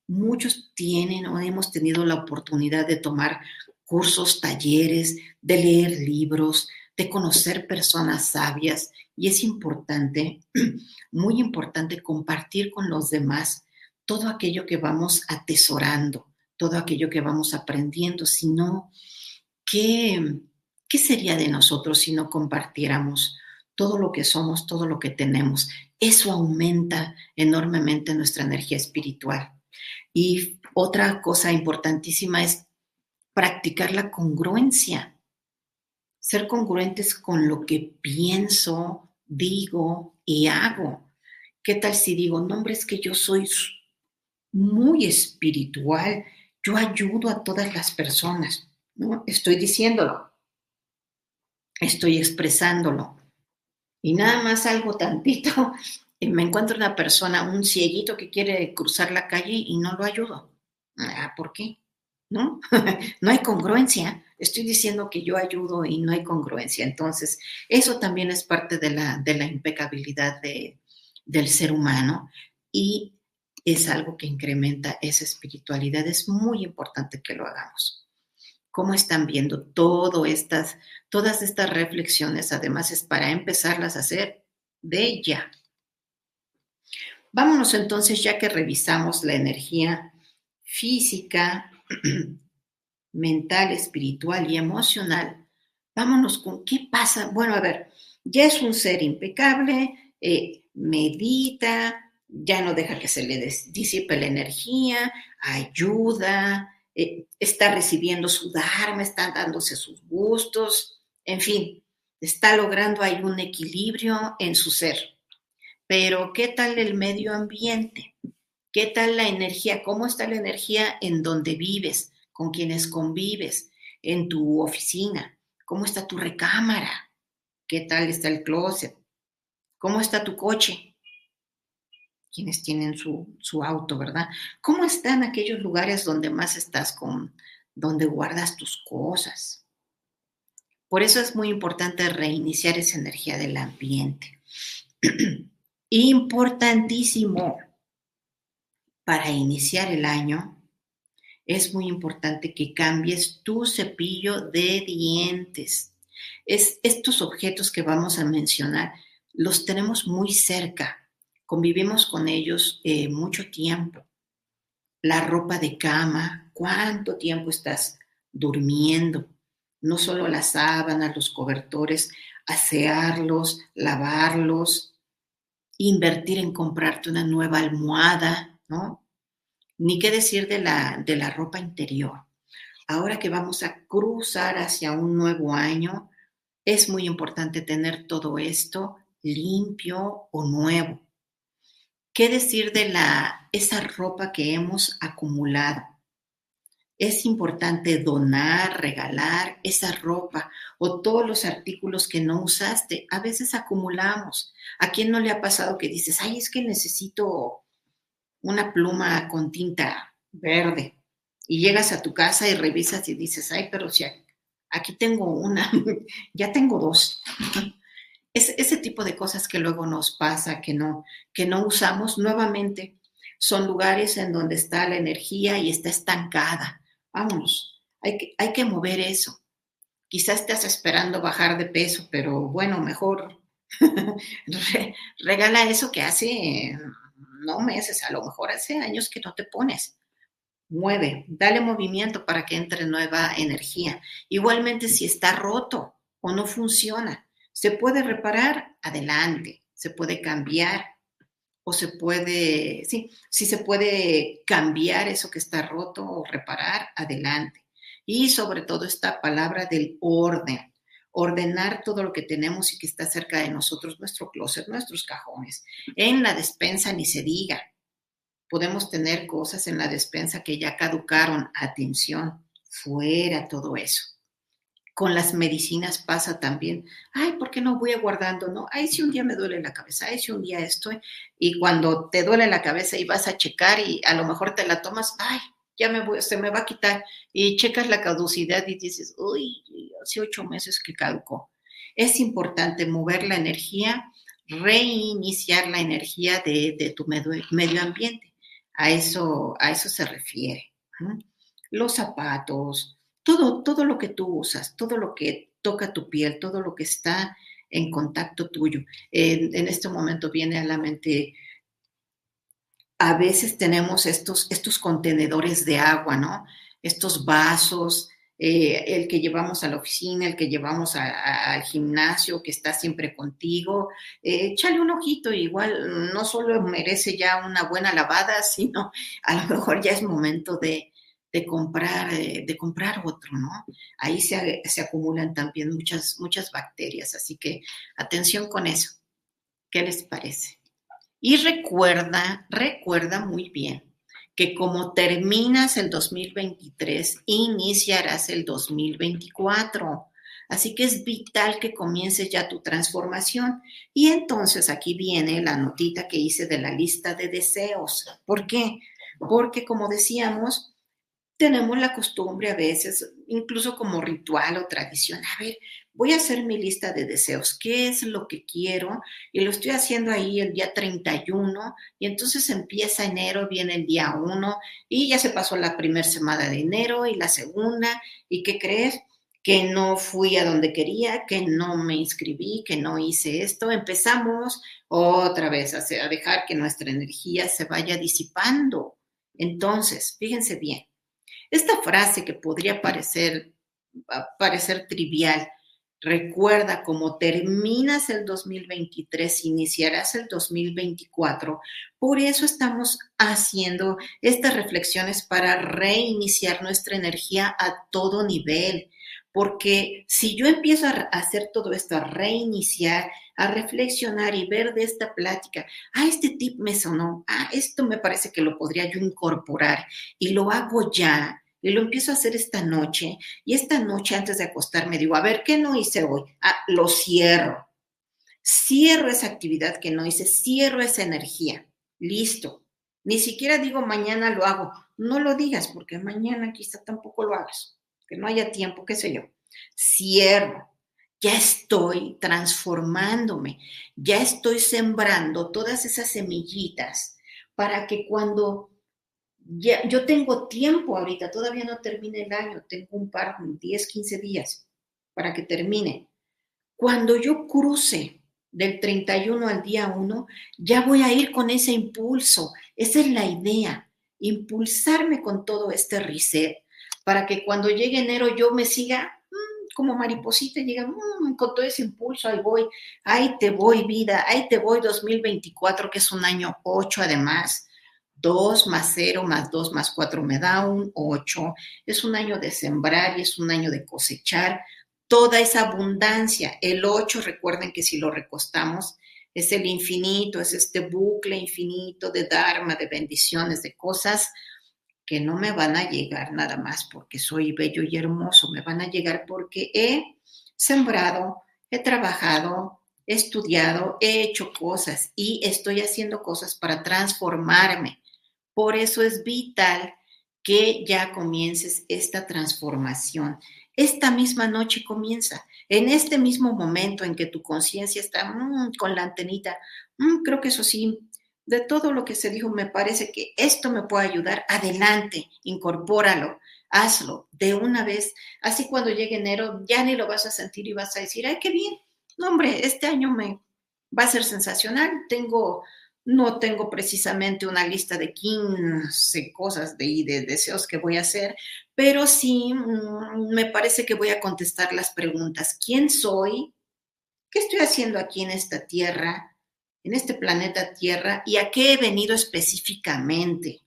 Muchos tienen o hemos tenido la oportunidad de tomar cursos, talleres, de leer libros, de conocer personas sabias y es importante, muy importante compartir con los demás todo aquello que vamos atesorando, todo aquello que vamos aprendiendo, si no, ¿qué, ¿qué sería de nosotros si no compartiéramos todo lo que somos, todo lo que tenemos? Eso aumenta enormemente nuestra energía espiritual. Y otra cosa importantísima es practicar la congruencia, ser congruentes con lo que pienso, digo y hago. ¿Qué tal si digo, no, hombre, es que yo soy muy espiritual, yo ayudo a todas las personas, ¿no? Estoy diciéndolo, estoy expresándolo. Y nada más algo tantito, y me encuentro una persona, un cieguito que quiere cruzar la calle y no lo ayudo. Ah, ¿Por qué? ¿no? no hay congruencia. Estoy diciendo que yo ayudo y no hay congruencia. Entonces, eso también es parte de la, de la impecabilidad de, del ser humano y es algo que incrementa esa espiritualidad. Es muy importante que lo hagamos. ¿Cómo están viendo todas estas reflexiones? Además, es para empezarlas a hacer de ya. Vámonos entonces, ya que revisamos la energía física, mental, espiritual y emocional, vámonos con qué pasa. Bueno, a ver, ya es un ser impecable, eh, medita, ya no deja que se le disipe la energía, ayuda, eh, está recibiendo su dharma, está dándose sus gustos, en fin, está logrando ahí un equilibrio en su ser. Pero, ¿qué tal el medio ambiente? ¿Qué tal la energía? ¿Cómo está la energía en donde vives, con quienes convives, en tu oficina? ¿Cómo está tu recámara? ¿Qué tal está el closet? ¿Cómo está tu coche? Quienes tienen su, su auto, ¿verdad? ¿Cómo están aquellos lugares donde más estás con, donde guardas tus cosas? Por eso es muy importante reiniciar esa energía del ambiente. Importantísimo para iniciar el año, es muy importante que cambies tu cepillo de dientes. Es, estos objetos que vamos a mencionar los tenemos muy cerca, convivimos con ellos eh, mucho tiempo. La ropa de cama, cuánto tiempo estás durmiendo. No solo las sábanas, los cobertores, asearlos, lavarlos, invertir en comprarte una nueva almohada, ¿no? Ni qué decir de la, de la ropa interior. Ahora que vamos a cruzar hacia un nuevo año, es muy importante tener todo esto limpio o nuevo. ¿Qué decir de la, esa ropa que hemos acumulado? Es importante donar, regalar esa ropa o todos los artículos que no usaste. A veces acumulamos. ¿A quién no le ha pasado que dices, ay, es que necesito una pluma con tinta verde y llegas a tu casa y revisas y dices, ay, pero si aquí tengo una, ya tengo dos. Es, ese tipo de cosas que luego nos pasa, que no, que no usamos nuevamente, son lugares en donde está la energía y está estancada. Vámonos, hay que, hay que mover eso. Quizás estás esperando bajar de peso, pero bueno, mejor regala eso que hace no meses, a lo mejor hace años que no te pones. Mueve, dale movimiento para que entre nueva energía. Igualmente, si está roto o no funciona, se puede reparar, adelante, se puede cambiar o se puede, sí, si se puede cambiar eso que está roto o reparar, adelante. Y sobre todo esta palabra del orden ordenar todo lo que tenemos y que está cerca de nosotros, nuestro closet, nuestros cajones. En la despensa ni se diga. Podemos tener cosas en la despensa que ya caducaron. Atención, fuera todo eso. Con las medicinas pasa también. Ay, ¿por qué no voy guardando? No, ay, si un día me duele la cabeza, ay, si un día estoy. Y cuando te duele la cabeza y vas a checar y a lo mejor te la tomas, ay, ya me voy, se me va a quitar. Y checas la caducidad y dices, uy, hace ocho meses que caducó. Es importante mover la energía, reiniciar la energía de, tu medio, ambiente. A eso, a eso se refiere. Los zapatos, todo, todo lo que tú usas, todo lo que toca tu piel, todo lo que está en contacto tuyo. En, este momento viene a la mente, a veces tenemos estos, estos contenedores de agua, ¿no? Estos vasos, eh, el que llevamos a la oficina, el que llevamos al gimnasio, que está siempre contigo, eh, échale un ojito, igual no solo merece ya una buena lavada, sino a lo mejor ya es momento de, comprar, eh, de comprar otro, ¿no? Ahí se, se, acumulan también muchas, muchas bacterias, así que atención con eso. ¿Qué les parece? Y recuerda, recuerda muy bien que como terminas el 2023, iniciarás el 2024. Así que es vital que comiences ya tu transformación. Y entonces aquí viene la notita que hice de la lista de deseos. ¿Por qué? Porque como decíamos, tenemos la costumbre a veces, incluso como ritual o tradición, a ver, voy a hacer mi lista de deseos, qué es lo que quiero, y lo estoy haciendo ahí el día 31, y entonces empieza enero, viene el día 1, y ya se pasó la primera semana de enero y la segunda, y ¿qué crees? Que no fui a donde quería, que no me inscribí, que no hice esto. Empezamos otra vez a, dejar que nuestra energía se vaya disipando. Entonces, fíjense bien, esta frase que podría parecer, parecer trivial, Recuerda, como terminas el 2023, iniciarás el 2024. Por eso estamos haciendo estas reflexiones para reiniciar nuestra energía a todo nivel. Porque si yo empiezo a hacer todo esto, a reiniciar, a reflexionar y ver de esta plática, ah, este tip me sonó, ah, esto me parece que lo podría yo incorporar y lo hago ya, y lo empiezo a hacer esta noche. Y esta noche antes de acostarme digo, a ver, ¿qué no hice hoy? Ah, lo cierro. Cierro esa actividad que no hice, cierro esa energía. Listo. Ni siquiera digo mañana lo hago. No lo digas porque mañana quizá tampoco lo hagas. Que no haya tiempo, qué sé yo. Cierro. Ya estoy transformándome. Ya estoy sembrando todas esas semillitas para que cuando yo tengo tiempo ahorita, todavía no termine el año, tengo un par, 10, 15 días para que termine. Cuando yo cruce del 31 al día 1, ya voy a ir con ese impulso. Esa es la idea, impulsarme con todo este reset para que cuando llegue enero yo me siga como mariposita, llega mm, con todo ese impulso, ahí voy, ahí te voy vida, ahí te voy 2024, que es un año 8 además 2 más 0 más 2 más 4 me da un 8. Es un año de sembrar y es un año de cosechar toda esa abundancia. El 8, recuerden que si lo recostamos, es el infinito, es este bucle infinito de Dharma, de bendiciones, de cosas que no me van a llegar nada más porque soy bello y hermoso, me van a llegar porque he sembrado, he trabajado, he estudiado, he hecho cosas y estoy haciendo cosas para transformarme. Por eso es vital que ya comiences esta transformación. Esta misma noche comienza, en este mismo momento en que tu conciencia está mm, con la antenita, mm, creo que eso sí, de todo lo que se dijo, me parece que esto me puede ayudar. Adelante, incorpóralo, hazlo de una vez. Así cuando llegue enero ya ni lo vas a sentir y vas a decir, ay, qué bien. No, hombre, este año me va a ser sensacional. Tengo no tengo precisamente una lista de 15 cosas de, de deseos que voy a hacer, pero sí mm, me parece que voy a contestar las preguntas. ¿Quién soy? ¿Qué estoy haciendo aquí en esta tierra, en este planeta Tierra? ¿Y a qué he venido específicamente?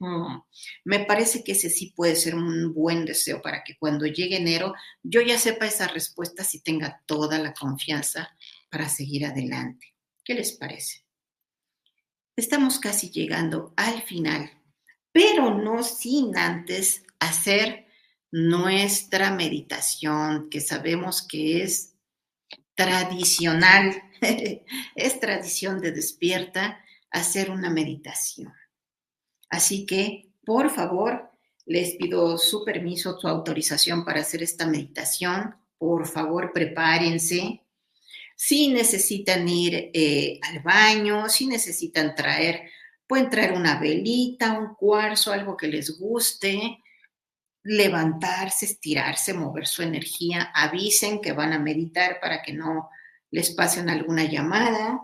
Mm, me parece que ese sí puede ser un buen deseo para que cuando llegue enero yo ya sepa esa respuesta y tenga toda la confianza para seguir adelante. ¿Qué les parece? Estamos casi llegando al final, pero no sin antes hacer nuestra meditación, que sabemos que es tradicional, es tradición de despierta hacer una meditación. Así que, por favor, les pido su permiso, su autorización para hacer esta meditación. Por favor, prepárense. Si necesitan ir eh, al baño, si necesitan traer, pueden traer una velita, un cuarzo, algo que les guste, levantarse, estirarse, mover su energía, avisen que van a meditar para que no les pasen alguna llamada,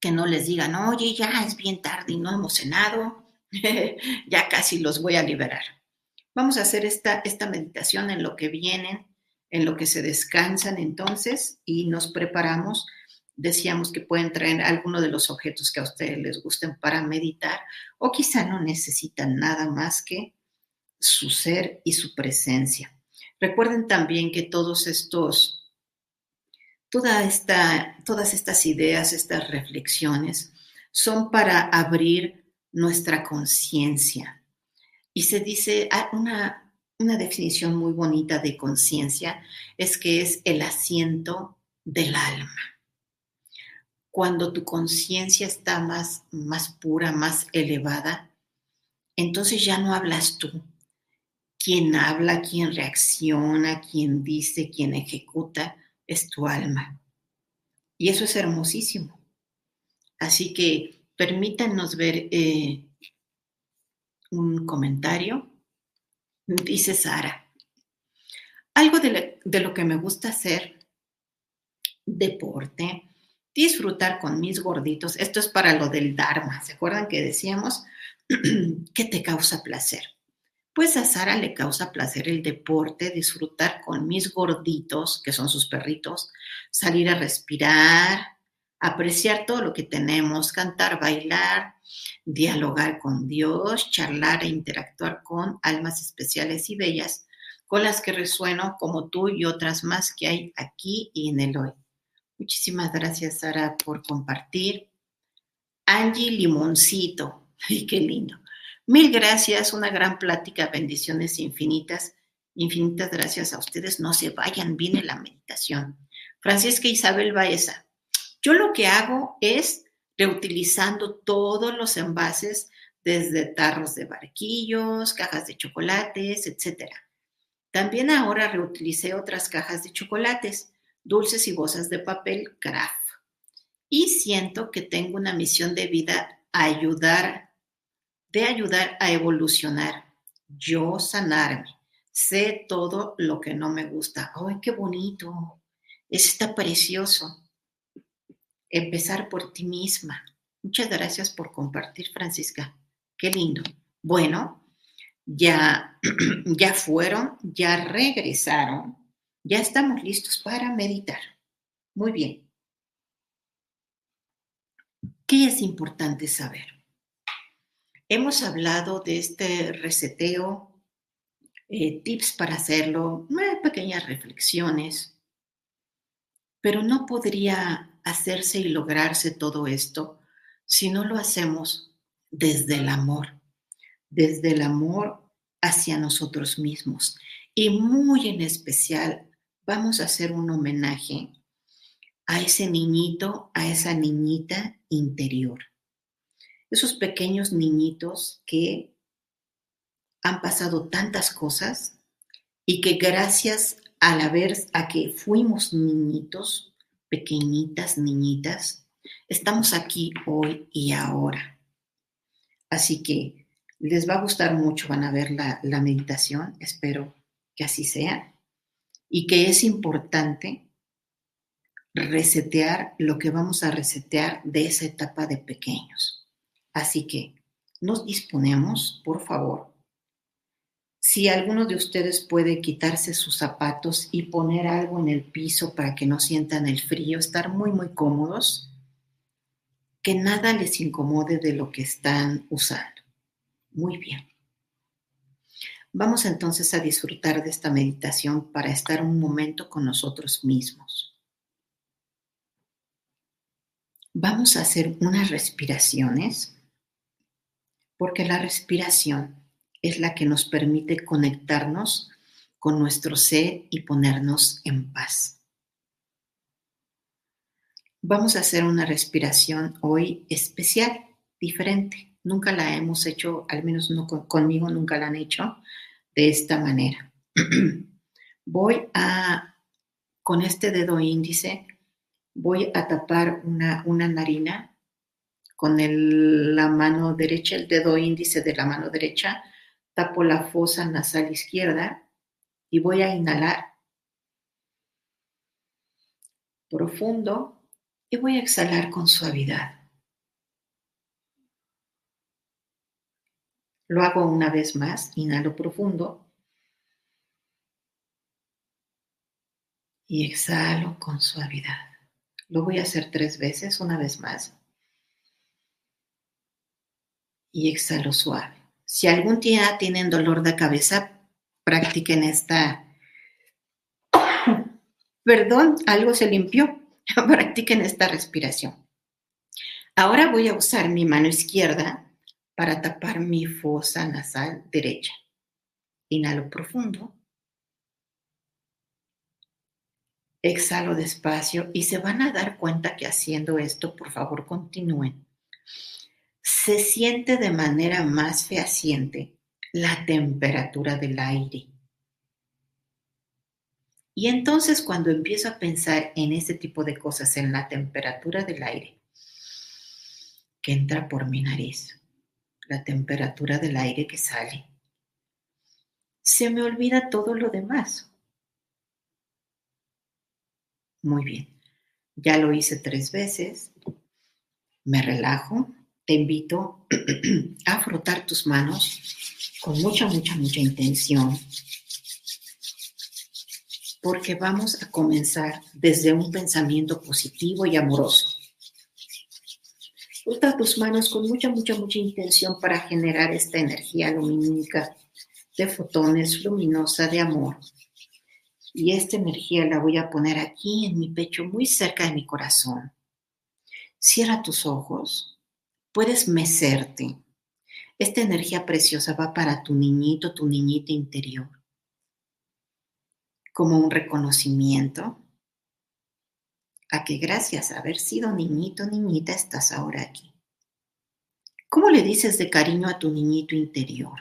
que no les digan, oye, ya es bien tarde y no hemos cenado, ya casi los voy a liberar. Vamos a hacer esta, esta meditación en lo que vienen, en lo que se descansan entonces y nos preparamos. Decíamos que pueden traer alguno de los objetos que a ustedes les gusten para meditar o quizá no necesitan nada más que su ser y su presencia. Recuerden también que todos estos, toda esta, todas estas ideas, estas reflexiones son para abrir nuestra conciencia. Y se dice ah, una, una definición muy bonita de conciencia, es que es el asiento del alma. Cuando tu conciencia está más, más pura, más elevada, entonces ya no hablas tú, quien habla, quien reacciona, quien dice, quien ejecuta, es tu alma. Y eso es hermosísimo. Así que permítanos ver eh, un comentario. Dice Sara, algo de, de lo que me gusta hacer, deporte, disfrutar con mis gorditos, esto es para lo del Dharma, ¿se acuerdan que decíamos que te causa placer? Pues a Sara le causa placer el deporte, disfrutar con mis gorditos, que son sus perritos, salir a respirar, apreciar todo lo que tenemos, cantar, bailar, dialogar con Dios, charlar e interactuar con almas especiales y bellas con las que resueno como tú y otras más que hay aquí y en el hoy. Muchísimas gracias, Sara, por compartir. Angie Limoncito, ay, qué lindo. Mil gracias, una gran plática, bendiciones infinitas. Infinitas gracias a ustedes. No se vayan, viene la meditación. Francisca Isabel Baeza. Yo lo que hago es reutilizando todos los envases, desde tarros de barquillos, cajas de chocolates, etc. También ahora reutilicé otras cajas de chocolates, dulces y bolsas de papel craft. Y siento que tengo una misión de vida a ayudar de ayudar a evolucionar, yo sanarme. Sé todo lo que no me gusta. ¡Ay, qué bonito! Está precioso. Empezar por ti misma. Muchas gracias por compartir, Francisca. Qué lindo. Bueno, ya, ya fueron, ya regresaron, ya estamos listos para meditar. Muy bien. ¿Qué es importante saber? Hemos hablado de este reseteo, eh, tips para hacerlo, pequeñas reflexiones, pero no podría hacerse y lograrse todo esto si no lo hacemos desde el amor, desde el amor hacia nosotros mismos. Y muy en especial vamos a hacer un homenaje a ese niñito, a esa niñita interior esos pequeños niñitos que han pasado tantas cosas y que gracias al haber a que fuimos niñitos, pequeñitas niñitas, estamos aquí hoy y ahora. Así que les va a gustar mucho, van a ver la, la meditación, espero que así sea, y que es importante resetear lo que vamos a resetear de esa etapa de pequeños. Así que nos disponemos, por favor. Si alguno de ustedes puede quitarse sus zapatos y poner algo en el piso para que no sientan el frío, estar muy, muy cómodos, que nada les incomode de lo que están usando. Muy bien. Vamos entonces a disfrutar de esta meditación para estar un momento con nosotros mismos. Vamos a hacer unas respiraciones porque la respiración es la que nos permite conectarnos con nuestro ser y ponernos en paz. Vamos a hacer una respiración hoy especial, diferente. Nunca la hemos hecho, al menos no conmigo, nunca la han hecho de esta manera. Voy a con este dedo índice voy a tapar una, una narina con la mano derecha, el dedo índice de la mano derecha, tapo la fosa nasal izquierda y voy a inhalar profundo y voy a exhalar con suavidad. Lo hago una vez más, inhalo profundo y exhalo con suavidad. Lo voy a hacer tres veces, una vez más. Y exhalo suave. Si algún día tienen dolor de cabeza, practiquen esta. Perdón, algo se limpió. practiquen esta respiración. Ahora voy a usar mi mano izquierda para tapar mi fosa nasal derecha. Inhalo profundo. Exhalo despacio y se van a dar cuenta que haciendo esto, por favor, continúen. Se siente de manera más fehaciente la temperatura del aire. Y entonces cuando empiezo a pensar en ese tipo de cosas, en la temperatura del aire que entra por mi nariz, la temperatura del aire que sale, se me olvida todo lo demás. Muy bien. Ya lo hice tres veces. Me relajo. Te invito a frotar tus manos con mucha, mucha, mucha intención. Porque vamos a comenzar desde un pensamiento positivo y amoroso. Frota tus manos con mucha, mucha, mucha intención para generar esta energía lumínica de fotones luminosa de amor y esta energía la voy a poner aquí en mi pecho, muy cerca de mi corazón. Cierra tus ojos, puedes mecerte. Esta energía preciosa va para tu niñito, tu niñita interior, como un reconocimiento a que gracias a haber sido niñito, niñita, estás ahora aquí. ¿Cómo le dices de cariño a tu niñito interior?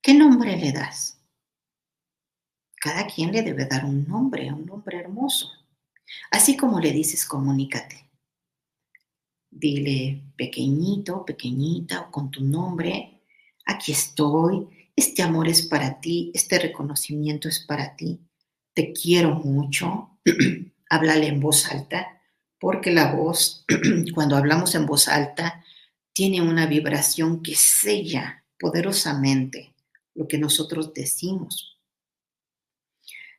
¿Qué nombre le das? Cada quien le debe dar un nombre, un nombre hermoso. Así como le dices, comunícate. Dile pequeñito, pequeñita o con tu nombre, aquí estoy, este amor es para ti, este reconocimiento es para ti, te quiero mucho. Háblale en voz alta, porque la voz, cuando hablamos en voz alta, tiene una vibración que sella poderosamente lo que nosotros decimos.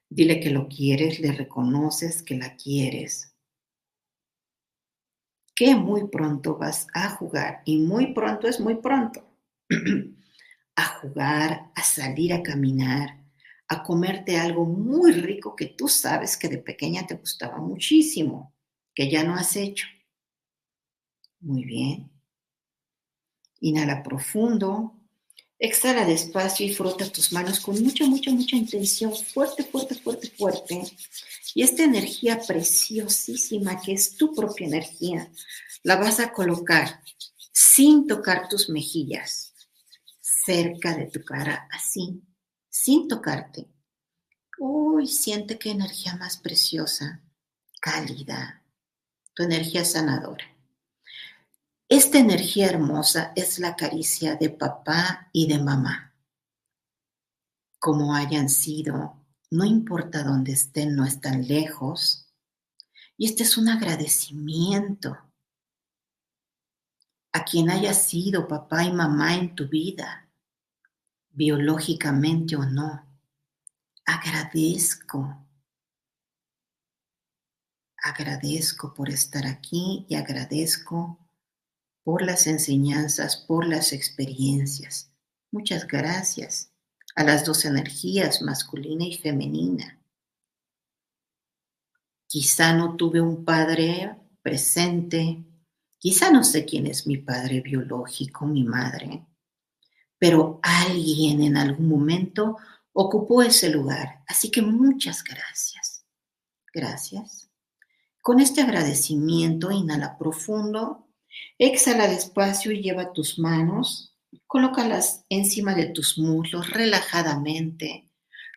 Dile que lo quieres, le reconoces que la quieres. Que muy pronto vas a jugar, y muy pronto es muy pronto, a jugar, a salir a caminar, a comerte algo muy rico que tú sabes que de pequeña te gustaba muchísimo, que ya no has hecho. Muy bien. Inhala profundo. Exhala despacio y frota tus manos con mucha, mucha, mucha intención, fuerte, fuerte, fuerte, fuerte. Y esta energía preciosísima que es tu propia energía, la vas a colocar sin tocar tus mejillas, cerca de tu cara, así, sin tocarte. Uy, siente qué energía más preciosa, cálida, tu energía sanadora. Esta energía hermosa es la caricia de papá y de mamá. Como hayan sido, no importa dónde estén, no están lejos. Y este es un agradecimiento a quien haya sido papá y mamá en tu vida, biológicamente o no. Agradezco. Agradezco por estar aquí y agradezco por las enseñanzas, por las experiencias. Muchas gracias a las dos energías, masculina y femenina. Quizá no tuve un padre presente, quizá no sé quién es mi padre biológico, mi madre, pero alguien en algún momento ocupó ese lugar. Así que muchas gracias. Gracias. Con este agradecimiento, inhala profundo Exhala despacio y lleva tus manos, colócalas encima de tus muslos relajadamente,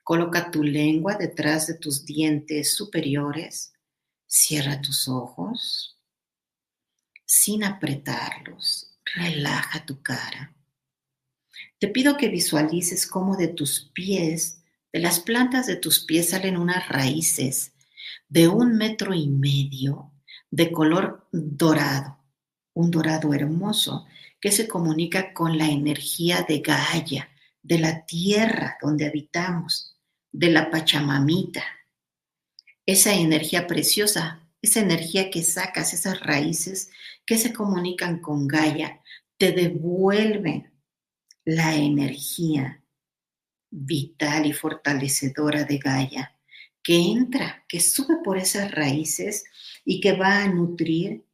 Coloca tu lengua detrás de tus dientes superiores. Cierra tus ojos sin apretarlos. Relaja tu cara. Te pido que visualices cómo de tus pies, de las plantas de tus pies salen unas raíces de un metro y medio de color dorado, un dorado hermoso que se comunica con la energía de Gaia, de la tierra donde habitamos, de la Pachamamita. Esa energía preciosa, esa energía que sacas, esas raíces que se comunican con Gaia, te devuelven la energía vital y fortalecedora de Gaia, que entra, que sube por esas raíces y que va a nutrir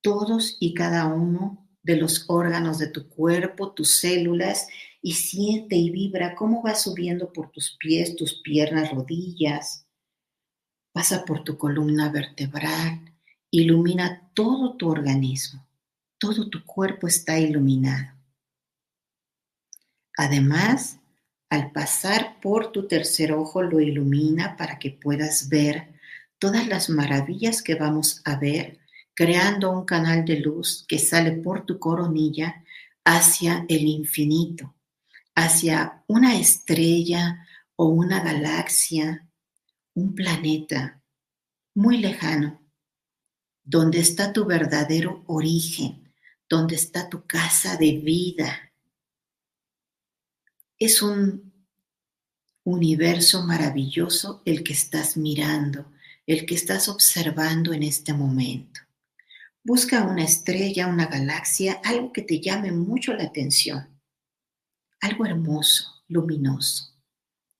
todos y cada uno de los órganos de tu cuerpo, tus células, y siente y vibra cómo va subiendo por tus pies, tus piernas, rodillas, pasa por tu columna vertebral, ilumina todo tu organismo, todo tu cuerpo está iluminado. Además, al pasar por tu tercer ojo lo ilumina para que puedas ver todas las maravillas que vamos a ver, creando un canal de luz que sale por tu coronilla hacia el infinito, hacia una estrella o una galaxia, un planeta muy lejano donde está tu verdadero origen, donde está tu casa de vida. Es un universo maravilloso el que estás mirando, el que estás observando en este momento. Busca una estrella, una galaxia, algo que te llame mucho la atención, algo hermoso, luminoso.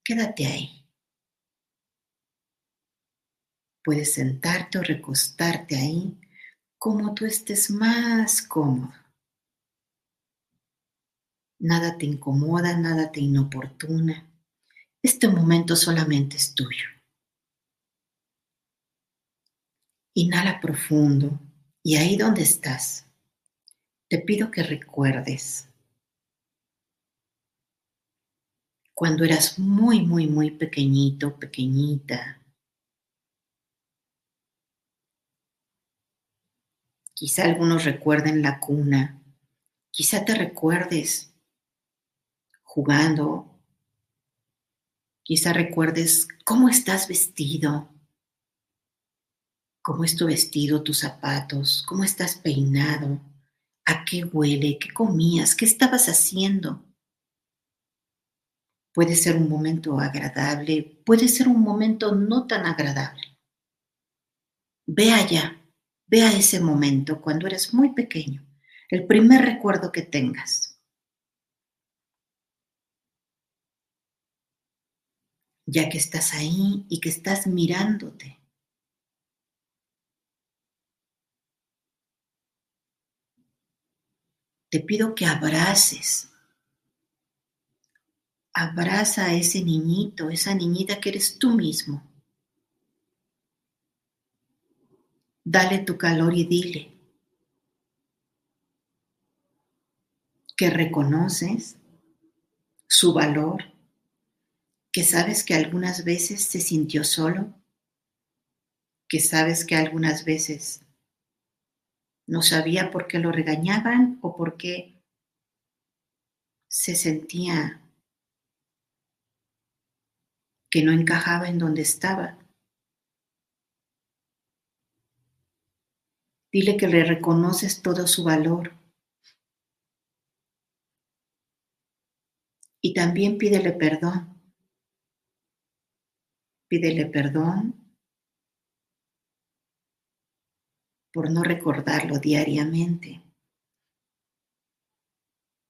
Quédate ahí. Puedes sentarte o recostarte ahí como tú estés más cómodo. Nada te incomoda, nada te inoportuna. Este momento solamente es tuyo. Inhala profundo y ahí donde estás, te pido que recuerdes cuando eras muy, muy, muy pequeñito, pequeñita, Quizá algunos recuerden la cuna, quizá te recuerdes jugando, quizá recuerdes cómo estás vestido, cómo es tu vestido, tus zapatos, cómo estás peinado, a qué huele, qué comías, qué estabas haciendo. Puede ser un momento agradable, puede ser un momento no tan agradable. Ve allá Ve a ese momento cuando eres muy pequeño, el primer recuerdo que tengas. Ya que estás ahí y que estás mirándote. Te pido que abraces. Abraza a ese niñito, esa niñita que eres tú mismo. Dale tu calor y dile que reconoces su valor, que sabes que algunas veces se sintió solo, que sabes que algunas veces no sabía por qué lo regañaban o por qué se sentía que no encajaba en donde estaba. Dile que le reconoces todo su valor. Y también pídele perdón. Pídele perdón por no recordarlo diariamente,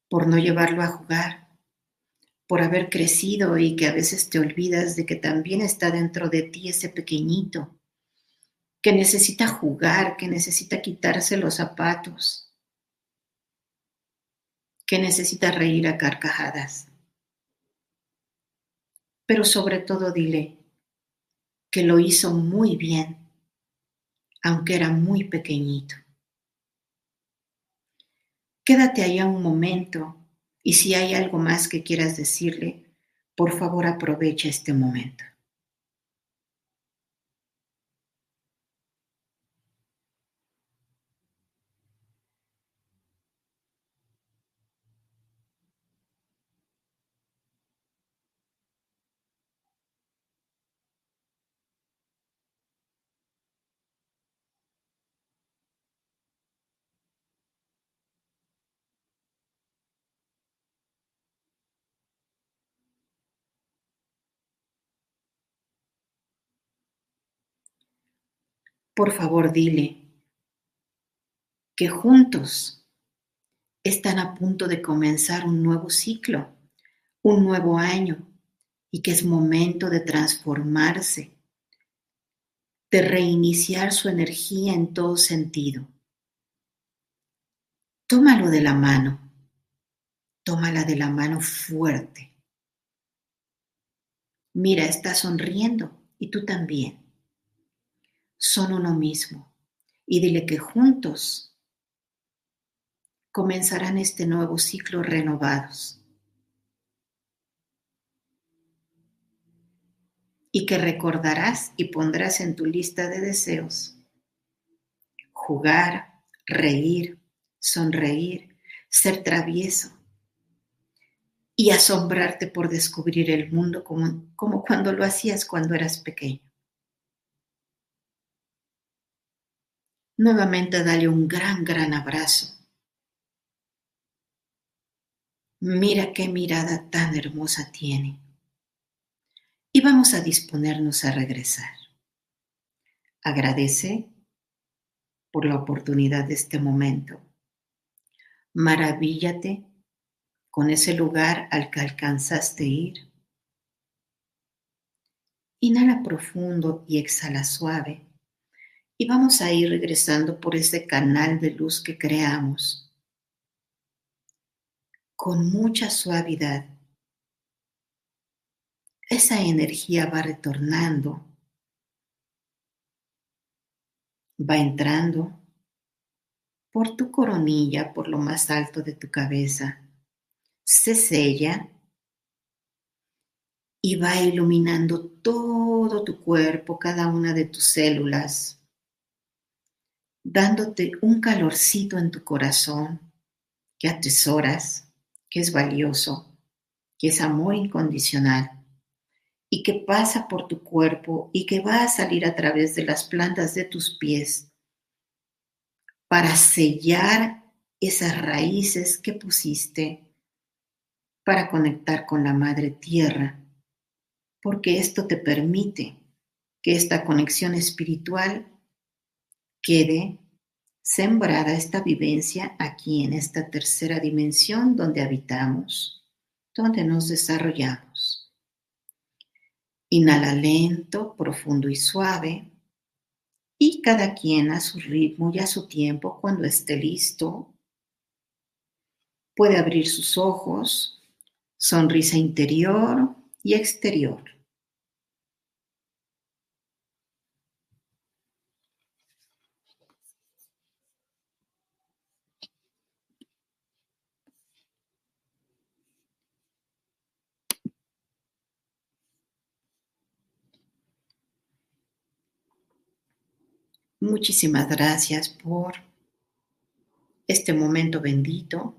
por no llevarlo a jugar, por haber crecido y que a veces te olvidas de que también está dentro de ti ese pequeñito que necesita jugar, que necesita quitarse los zapatos, que necesita reír a carcajadas. Pero sobre todo dile que lo hizo muy bien, aunque era muy pequeñito. Quédate allá un momento y si hay algo más que quieras decirle, Por favor, aprovecha este momento. Por favor dile que juntos están a punto de comenzar un nuevo ciclo, un nuevo año, y que es momento de transformarse, de reiniciar su energía en todo sentido. Tómalo de la mano, tómala de la mano fuerte. Mira, está sonriendo y tú también son uno mismo y dile que juntos comenzarán este nuevo ciclo renovados. Y que recordarás y pondrás en tu lista de deseos jugar, reír, sonreír, ser travieso y asombrarte por descubrir el mundo como, como cuando lo hacías cuando eras pequeño. Nuevamente dale un gran, gran abrazo. Mira qué mirada tan hermosa tiene. Y vamos a disponernos a regresar. Agradece por la oportunidad de este momento. Maravíllate con ese lugar al que alcanzaste ir. Inhala profundo y exhala suave y vamos a ir regresando por ese canal de luz que creamos con mucha suavidad. Esa energía va retornando, va entrando por tu coronilla, por lo más alto de tu cabeza, se sella y va iluminando todo tu cuerpo, cada una de tus células, dándote un calorcito en tu corazón que atesoras, que es valioso, que es amor incondicional y que pasa por tu cuerpo y que va a salir a través de las plantas de tus pies para sellar esas raíces que pusiste para conectar con la madre tierra, porque esto te permite que esta conexión espiritual quede sembrada esta vivencia aquí en esta tercera dimensión donde habitamos, donde nos desarrollamos. Inhala lento, profundo y suave, y cada quien a su ritmo y a su tiempo, cuando esté listo, puede abrir sus ojos, sonrisa interior y exterior. Muchísimas gracias por este momento bendito,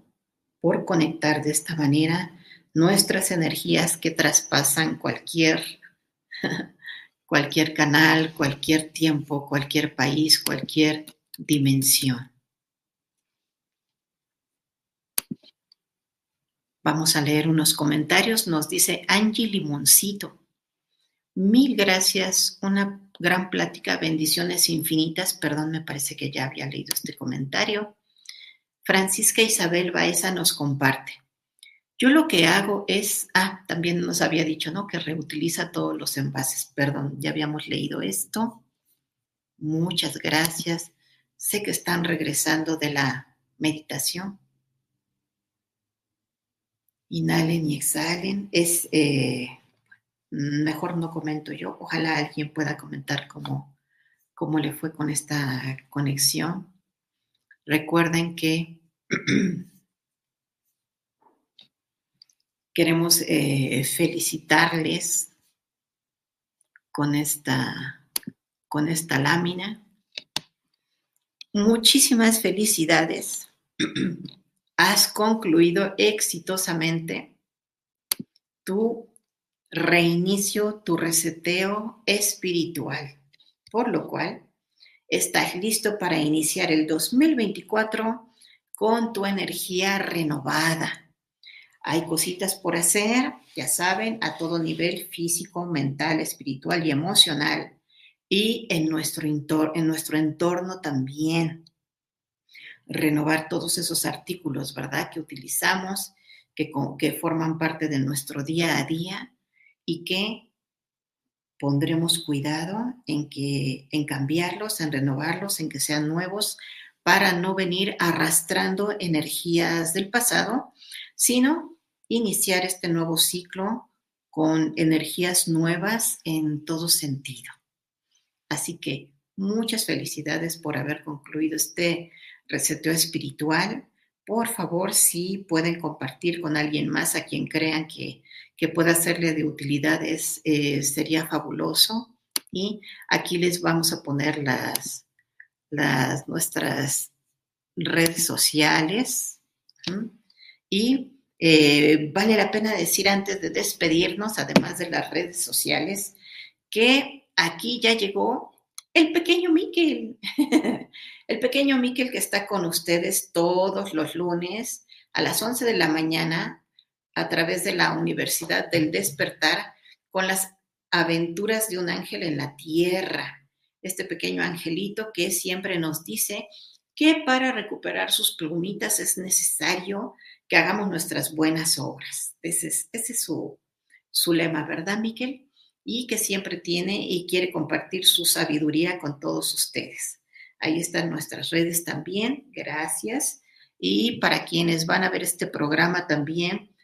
por conectar de esta manera nuestras energías que traspasan cualquier, cualquier canal, cualquier tiempo, cualquier país, cualquier dimensión. Vamos a leer unos comentarios. Nos dice Angie Limoncito. Mil gracias. Una gran plática, bendiciones infinitas. Perdón, me parece que ya había leído este comentario. Francisca Isabel Baeza nos comparte. Yo lo que hago es, ah, también nos había dicho, ¿no? Que reutiliza todos los envases. Perdón, ya habíamos leído esto. Muchas gracias. Sé que están regresando de la meditación. Inhalen y exhalen. Es eh, mejor no comento yo. Ojalá alguien pueda comentar cómo, cómo le fue con esta conexión. Recuerden que, queremos eh, felicitarles con esta, con esta lámina. Muchísimas felicidades. Has concluido exitosamente tu reinicio, tu reseteo espiritual, por lo cual estás listo para iniciar el 2024 con tu energía renovada. Hay cositas por hacer, ya saben, a todo nivel físico, mental, espiritual y emocional. Y en nuestro, en nuestro entorno también. Renovar todos esos artículos, ¿verdad? Que utilizamos, que, que forman parte de nuestro día a día y que pondremos cuidado en, que, en cambiarlos, en renovarlos, en que sean nuevos, para no venir arrastrando energías del pasado, sino iniciar este nuevo ciclo con energías nuevas en todo sentido. Así que muchas felicidades por haber concluido este reseteo espiritual. Por favor, si pueden compartir con alguien más a quien crean que, pueda serle de utilidades, eh, sería fabuloso. Y aquí les vamos a poner las, las nuestras redes sociales. Y eh, vale la pena decir antes de despedirnos, además de las redes sociales, que aquí ya llegó el pequeño Miquel, el pequeño Miquel que está con ustedes todos los lunes a las 11 de la mañana a través de la Universidad del Despertar con las aventuras de un ángel en la tierra. Este pequeño angelito que siempre nos dice que para recuperar sus plumitas es necesario que hagamos nuestras buenas obras. Ese es, su, su lema, ¿verdad, Miquel? Y que siempre tiene y quiere compartir su sabiduría con todos ustedes. Ahí están nuestras redes también, gracias. Y para quienes van a ver este programa también,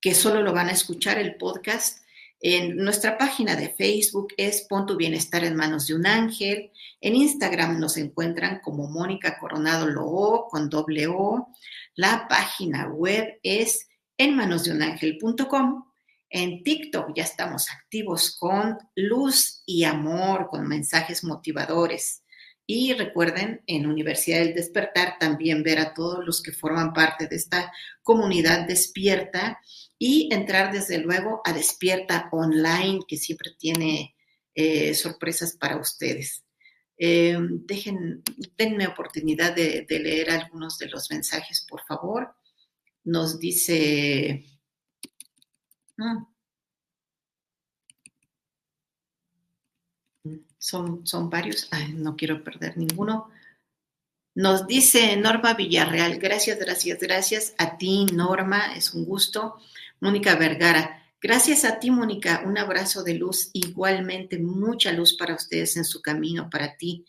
que, solo lo van a escuchar el podcast, en nuestra página de Facebook es Pon tu bienestar en manos de un ángel. En Instagram nos encuentran como Mónica Coronado Loo con doble O. La página web es enmanosdeunangel.com. En TikTok ya estamos activos con luz y amor, con mensajes motivadores. Y recuerden, en Universidad del Despertar también ver a todos los que forman parte de esta comunidad despierta y entrar desde luego a Despierta Online, que siempre tiene eh, sorpresas para ustedes. Eh, dejen, denme oportunidad de, leer algunos de los mensajes, por favor. Nos dice... Ah, son, son varios, no quiero perder ninguno. Nos dice Norma Villarreal, gracias, gracias, gracias a ti, Norma, es un gusto. Mónica Vergara, Gracias a ti, Mónica. Un abrazo de luz, igualmente mucha luz para ustedes en su camino, para ti.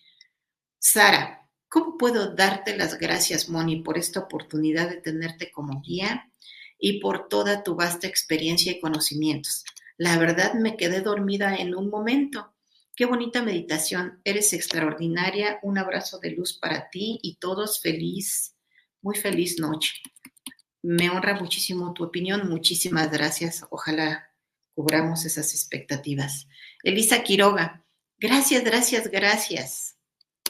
Sara, ¿cómo puedo darte las gracias, Moni, por esta oportunidad de tenerte como guía y por toda tu vasta experiencia y conocimientos? La verdad me quedé dormida en un momento. Qué bonita meditación. Eres extraordinaria. Un abrazo de luz para ti y todos feliz, muy feliz noche. Me honra muchísimo tu opinión. Muchísimas gracias. Ojalá cubramos esas expectativas. Elisa Quiroga. Gracias, gracias, gracias.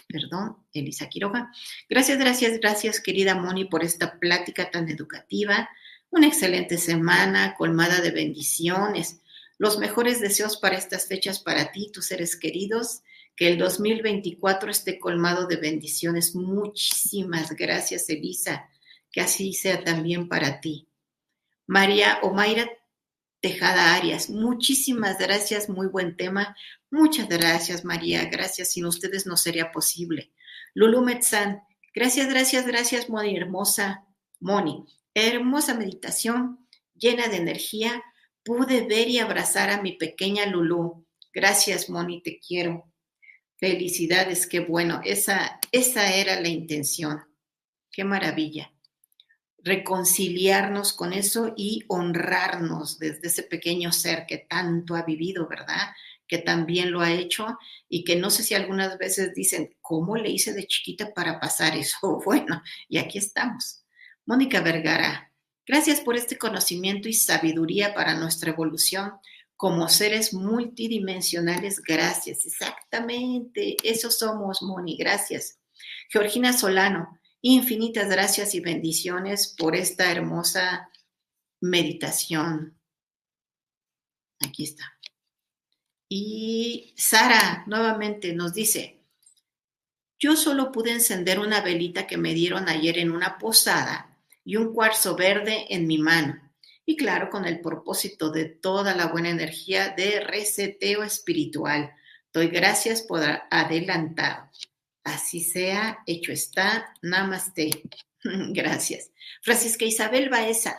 Perdón, Elisa Quiroga. Gracias, gracias, gracias, querida Moni, por esta plática tan educativa. Una excelente semana colmada de bendiciones. Los mejores deseos para estas fechas para ti, tus seres queridos. Que el 2024 esté colmado de bendiciones. Muchísimas gracias, Elisa que así sea también para ti. María Omaira Tejada Arias, muchísimas gracias, muy buen tema. Muchas gracias, María, gracias, sin ustedes no sería posible. Lulu Metzán, gracias, gracias, gracias, Moni, hermosa Moni. Hermosa meditación, llena de energía. Pude ver y abrazar a mi pequeña Lulu. Gracias, Moni, te quiero. Felicidades, qué bueno. Esa, esa era la intención. Qué maravilla reconciliarnos con eso y honrarnos desde ese pequeño ser que tanto ha vivido, ¿verdad? Que también lo ha hecho y que no sé si algunas veces dicen, ¿cómo le hice de chiquita para pasar eso? Bueno, y aquí estamos. Mónica Vergara, Gracias por este conocimiento y sabiduría para nuestra evolución como seres multidimensionales. Gracias, exactamente. Eso somos, Moni. Gracias. Georgina Solano, infinitas gracias y bendiciones por esta hermosa meditación. Aquí está. Y Sara nuevamente nos dice, yo solo pude encender una velita que me dieron ayer en una posada y un cuarzo verde en mi mano. Y claro, con el propósito de toda la buena energía de reseteo espiritual. Doy gracias por adelantado. Así sea, hecho está. Namaste. Gracias. Francisca Isabel Baeza,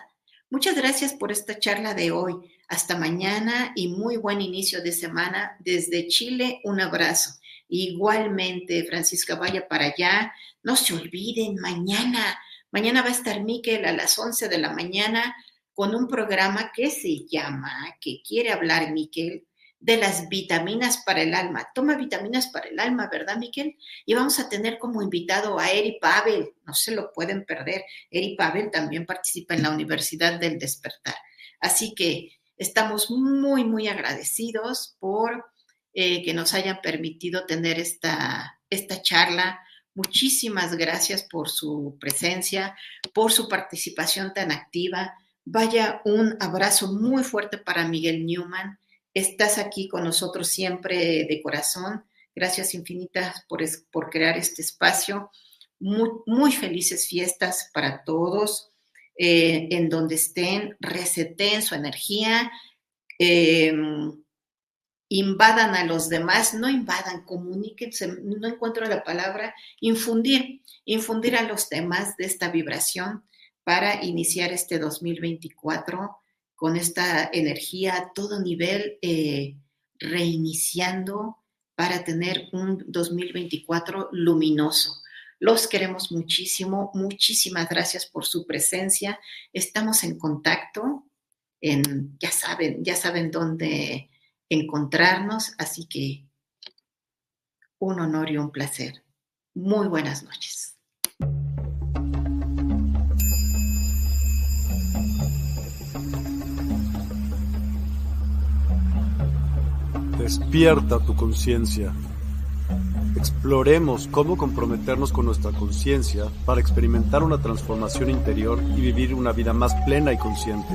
muchas gracias por esta charla de hoy. Hasta mañana y muy buen inicio de semana. Desde Chile, un abrazo. Igualmente, Francisca, vaya para allá. No se olviden, mañana, mañana va a estar Miquel a las 11 de la mañana con un programa que se llama, que quiere hablar Miquel, de las vitaminas para el alma. Toma vitaminas para el alma, ¿verdad, Miquel? Y vamos a tener como invitado a Eri Pavel, no se lo pueden perder. Eri Pavel también participa en la Universidad del Despertar. Así que estamos muy, muy agradecidos por eh, que nos hayan permitido tener esta, esta charla. Muchísimas gracias por su presencia, por su participación tan activa. Vaya un abrazo muy fuerte para Miguel Newman. Estás aquí con nosotros siempre de corazón. Gracias infinitas por, por crear este espacio. Muy, felices fiestas para todos. Eh, en donde estén, reseten su energía, em, invadan a los demás, no invadan, comuníquense, no encuentro la palabra, infundir, infundir a los demás de esta vibración para iniciar este 2024 con esta energía a todo nivel, eh, reiniciando para tener un 2024 luminoso. Los queremos muchísimo. Muchísimas gracias por su presencia. Estamos en contacto. Ya saben, ya saben dónde encontrarnos. Así que un honor y un placer. Muy buenas noches. Despierta tu conciencia. Exploremos cómo comprometernos con nuestra conciencia para experimentar una transformación interior y vivir una vida más plena y consciente.